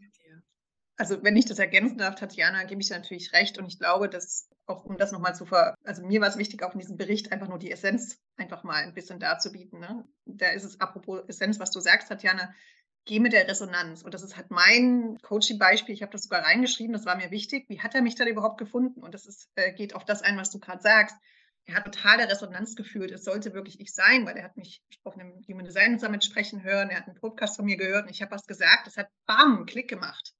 Also wenn ich das ergänzen darf, Tatjana, gebe ich natürlich recht. Und ich glaube, dass auch um das nochmal zu ver... Also mir war es wichtig, auch in diesem Bericht einfach nur die Essenz einfach mal ein bisschen darzubieten. Ne? Da ist es, apropos Essenz, was du sagst, Tatjana, geh mit der Resonanz. Und das ist halt mein Coaching-Beispiel. Ich habe das sogar reingeschrieben, das war mir wichtig. Wie hat er mich da überhaupt gefunden? Und das ist, äh, geht auf das ein, was du gerade sagst. Er hat totale Resonanz gefühlt. Es sollte wirklich ich sein, weil er hat mich auf einem Human Design Summit sprechen hören. Er hat einen Podcast von mir gehört und ich habe was gesagt. Das hat bam, Klick gemacht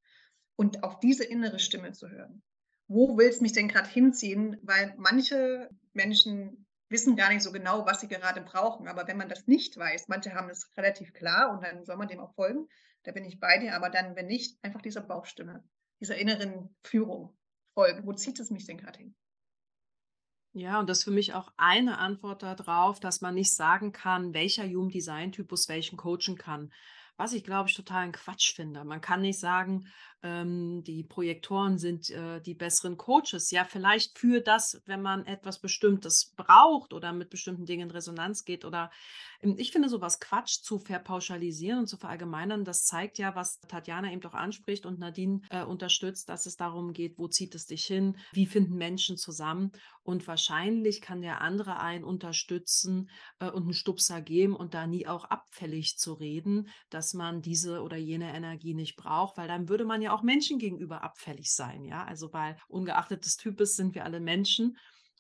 und auf diese innere Stimme zu hören. Wo will es mich denn gerade hinziehen? Weil manche Menschen wissen gar nicht so genau, was sie gerade brauchen. Aber wenn man das nicht weiß, manche haben es relativ klar und dann soll man dem auch folgen. Da bin ich bei dir. Aber dann, wenn nicht, einfach dieser Bauchstimme, dieser inneren Führung folgen. Wo zieht es mich denn gerade hin? Ja, und das ist für mich auch eine Antwort darauf, dass man nicht sagen kann, welcher Human Design Typus welchen coachen kann. Was ich, glaube ich, total ein Quatsch finde. Man kann nicht sagen, ähm, die Projektoren sind äh, die besseren Coaches. Ja, vielleicht für das, wenn man etwas Bestimmtes braucht oder mit bestimmten Dingen in Resonanz geht. Oder ich finde sowas Quatsch zu verpauschalisieren und zu verallgemeinern. Das zeigt ja, was Tatjana eben doch anspricht und Nadine äh, unterstützt, dass es darum geht, wo zieht es dich hin, wie finden Menschen zusammen. Und wahrscheinlich kann der andere einen unterstützen äh, und einen Stupser geben und da nie auch abfällig zu reden, dass man diese oder jene Energie nicht braucht, weil dann würde man ja auch Menschen gegenüber abfällig sein, ja. Also weil ungeachtet des Types sind wir alle Menschen.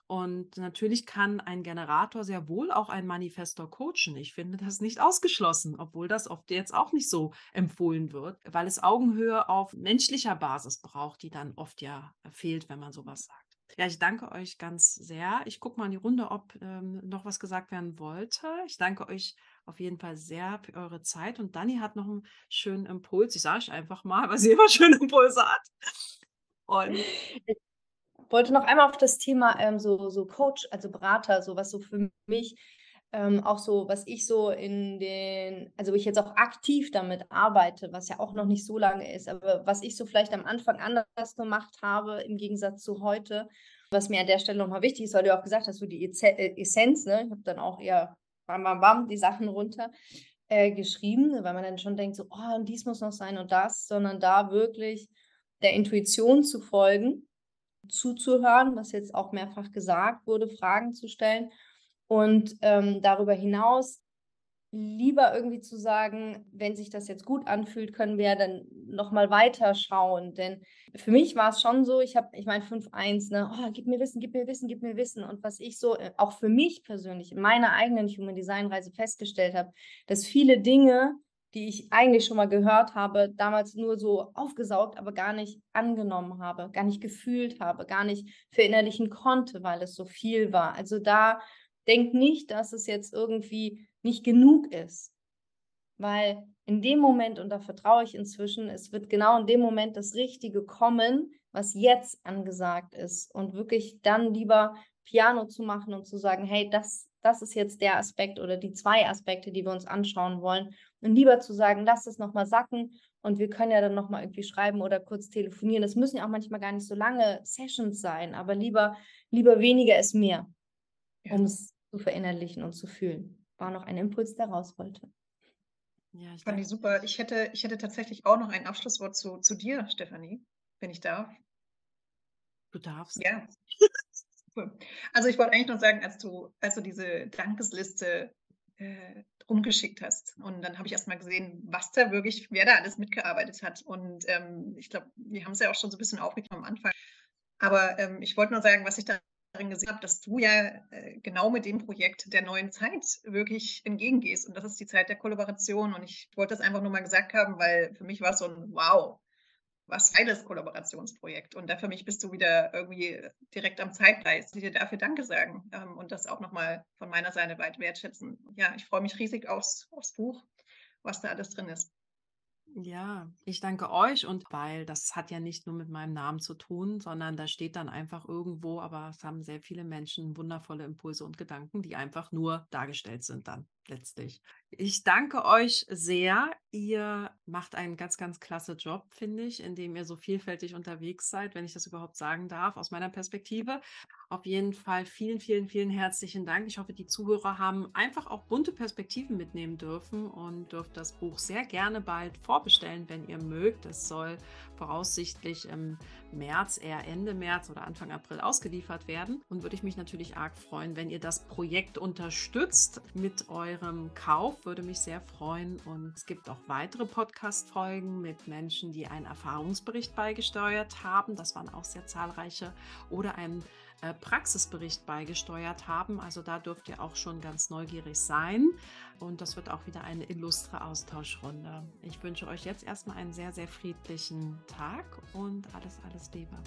Und natürlich kann ein Generator sehr wohl auch ein Manifestor coachen. Ich finde das nicht ausgeschlossen, obwohl das oft jetzt auch nicht so empfohlen wird, weil es Augenhöhe auf menschlicher Basis braucht, die dann oft ja fehlt, wenn man sowas sagt. Ja, ich danke euch ganz sehr. Ich gucke mal in die Runde, ob ähm, noch was gesagt werden wollte. Ich danke euch auf jeden Fall sehr für eure Zeit. Und Dani hat noch einen schönen Impuls. Ich sage euch einfach mal, (laughs) weil sie immer schöne Impulse hat. Und ich (laughs) wollte noch einmal auf das Thema ähm, so, so Coach, also Berater, so was so für mich ähm, auch so, was ich so in den, also ich jetzt auch aktiv damit arbeite, was ja auch noch nicht so lange ist, aber was ich so vielleicht am Anfang anders gemacht habe im Gegensatz zu heute, was mir an der Stelle nochmal wichtig ist, weil du auch gesagt hast, so die äh, Essenz, ne? ich habe dann auch eher bam, bam, bam, die Sachen runter. äh, geschrieben, weil man dann schon denkt, so, oh, und dies muss noch sein und das, sondern da wirklich der Intuition zu folgen, zuzuhören, was jetzt auch mehrfach gesagt wurde, Fragen zu stellen und ähm, darüber hinaus lieber irgendwie zu sagen, wenn sich das jetzt gut anfühlt, können wir dann nochmal weiter schauen. Denn für mich war es schon so, ich habe, ich meine 5.1, ne, oh, gib mir Wissen, gib mir Wissen, gib mir Wissen. Und was ich so äh, auch für mich persönlich in meiner eigenen Human Design Reise festgestellt habe, dass viele Dinge, die ich eigentlich schon mal gehört habe, damals nur so aufgesaugt, aber gar nicht angenommen habe, gar nicht gefühlt habe, gar nicht verinnerlichen konnte, weil es so viel war. Also da denk nicht, dass es jetzt irgendwie nicht genug ist. Weil in dem Moment, und da vertraue ich inzwischen, es wird genau in dem Moment das Richtige kommen, was jetzt angesagt ist. Und wirklich dann lieber Piano zu machen und zu sagen, hey, das, das ist jetzt der Aspekt oder die zwei Aspekte, die wir uns anschauen wollen. Und lieber zu sagen, lass es nochmal sacken und wir können ja dann nochmal irgendwie schreiben oder kurz telefonieren. Das müssen ja auch manchmal gar nicht so lange Sessions sein, aber lieber, lieber weniger ist mehr, ja. um es zu verinnerlichen und zu fühlen war noch ein Impuls, der raus wollte. Ja, ich fand die super. Ich hätte, ich hätte tatsächlich auch noch ein Abschlusswort zu, zu dir, Stefanie, wenn ich darf. Du darfst. Ja. (laughs) also ich wollte eigentlich nur sagen, als du, als du diese Dankesliste äh, rumgeschickt hast. Und dann habe ich erst mal gesehen, was da wirklich, wer da alles mitgearbeitet hat. Und ähm, ich glaube, wir haben es ja auch schon so ein bisschen aufgegriffen am Anfang. Aber ähm, ich wollte nur sagen, was ich da darin gesehen habe, dass du ja äh, genau mit dem Projekt der neuen Zeit wirklich entgegengehst. Und das ist die Zeit der Kollaboration. Und ich wollte das einfach nur mal gesagt haben, weil für mich war es so ein Wow, was geiles Kollaborationsprojekt. Und da für mich bist du wieder irgendwie direkt am Zeitgeist. Ich dir dafür Danke sagen ähm, und das auch nochmal von meiner Seite weit wertschätzen. Ja, ich freue mich riesig aufs, aufs Buch, was da alles drin ist. Ja, ich danke euch und weil das hat ja nicht nur mit meinem Namen zu tun, sondern da steht dann einfach irgendwo, aber es haben sehr viele Menschen wundervolle Impulse und Gedanken, die einfach nur dargestellt sind dann letztlich. Ich danke euch sehr. Ihr macht einen ganz, ganz klasse Job, finde ich, indem ihr so vielfältig unterwegs seid, wenn ich das überhaupt sagen darf, aus meiner Perspektive. Auf jeden Fall vielen, vielen, vielen herzlichen Dank. Ich hoffe, die Zuhörer haben einfach auch bunte Perspektiven mitnehmen dürfen und dürft das Buch sehr gerne bald vorbestellen, wenn ihr mögt. Es soll voraussichtlich im März, eher Ende März oder Anfang April ausgeliefert werden. Und würde ich mich natürlich arg freuen, wenn ihr das Projekt unterstützt mit eurem Kauf. Würde mich sehr freuen. Und es gibt auch weitere Podcast-Folgen mit Menschen, die einen Erfahrungsbericht beigesteuert haben. Das waren auch sehr zahlreiche. Oder ein Praxisbericht beigesteuert haben. Also da dürft ihr auch schon ganz neugierig sein. Und das wird auch wieder eine illustre Austauschrunde. Ich wünsche euch jetzt erstmal einen sehr, sehr friedlichen Tag und alles, alles Liebe.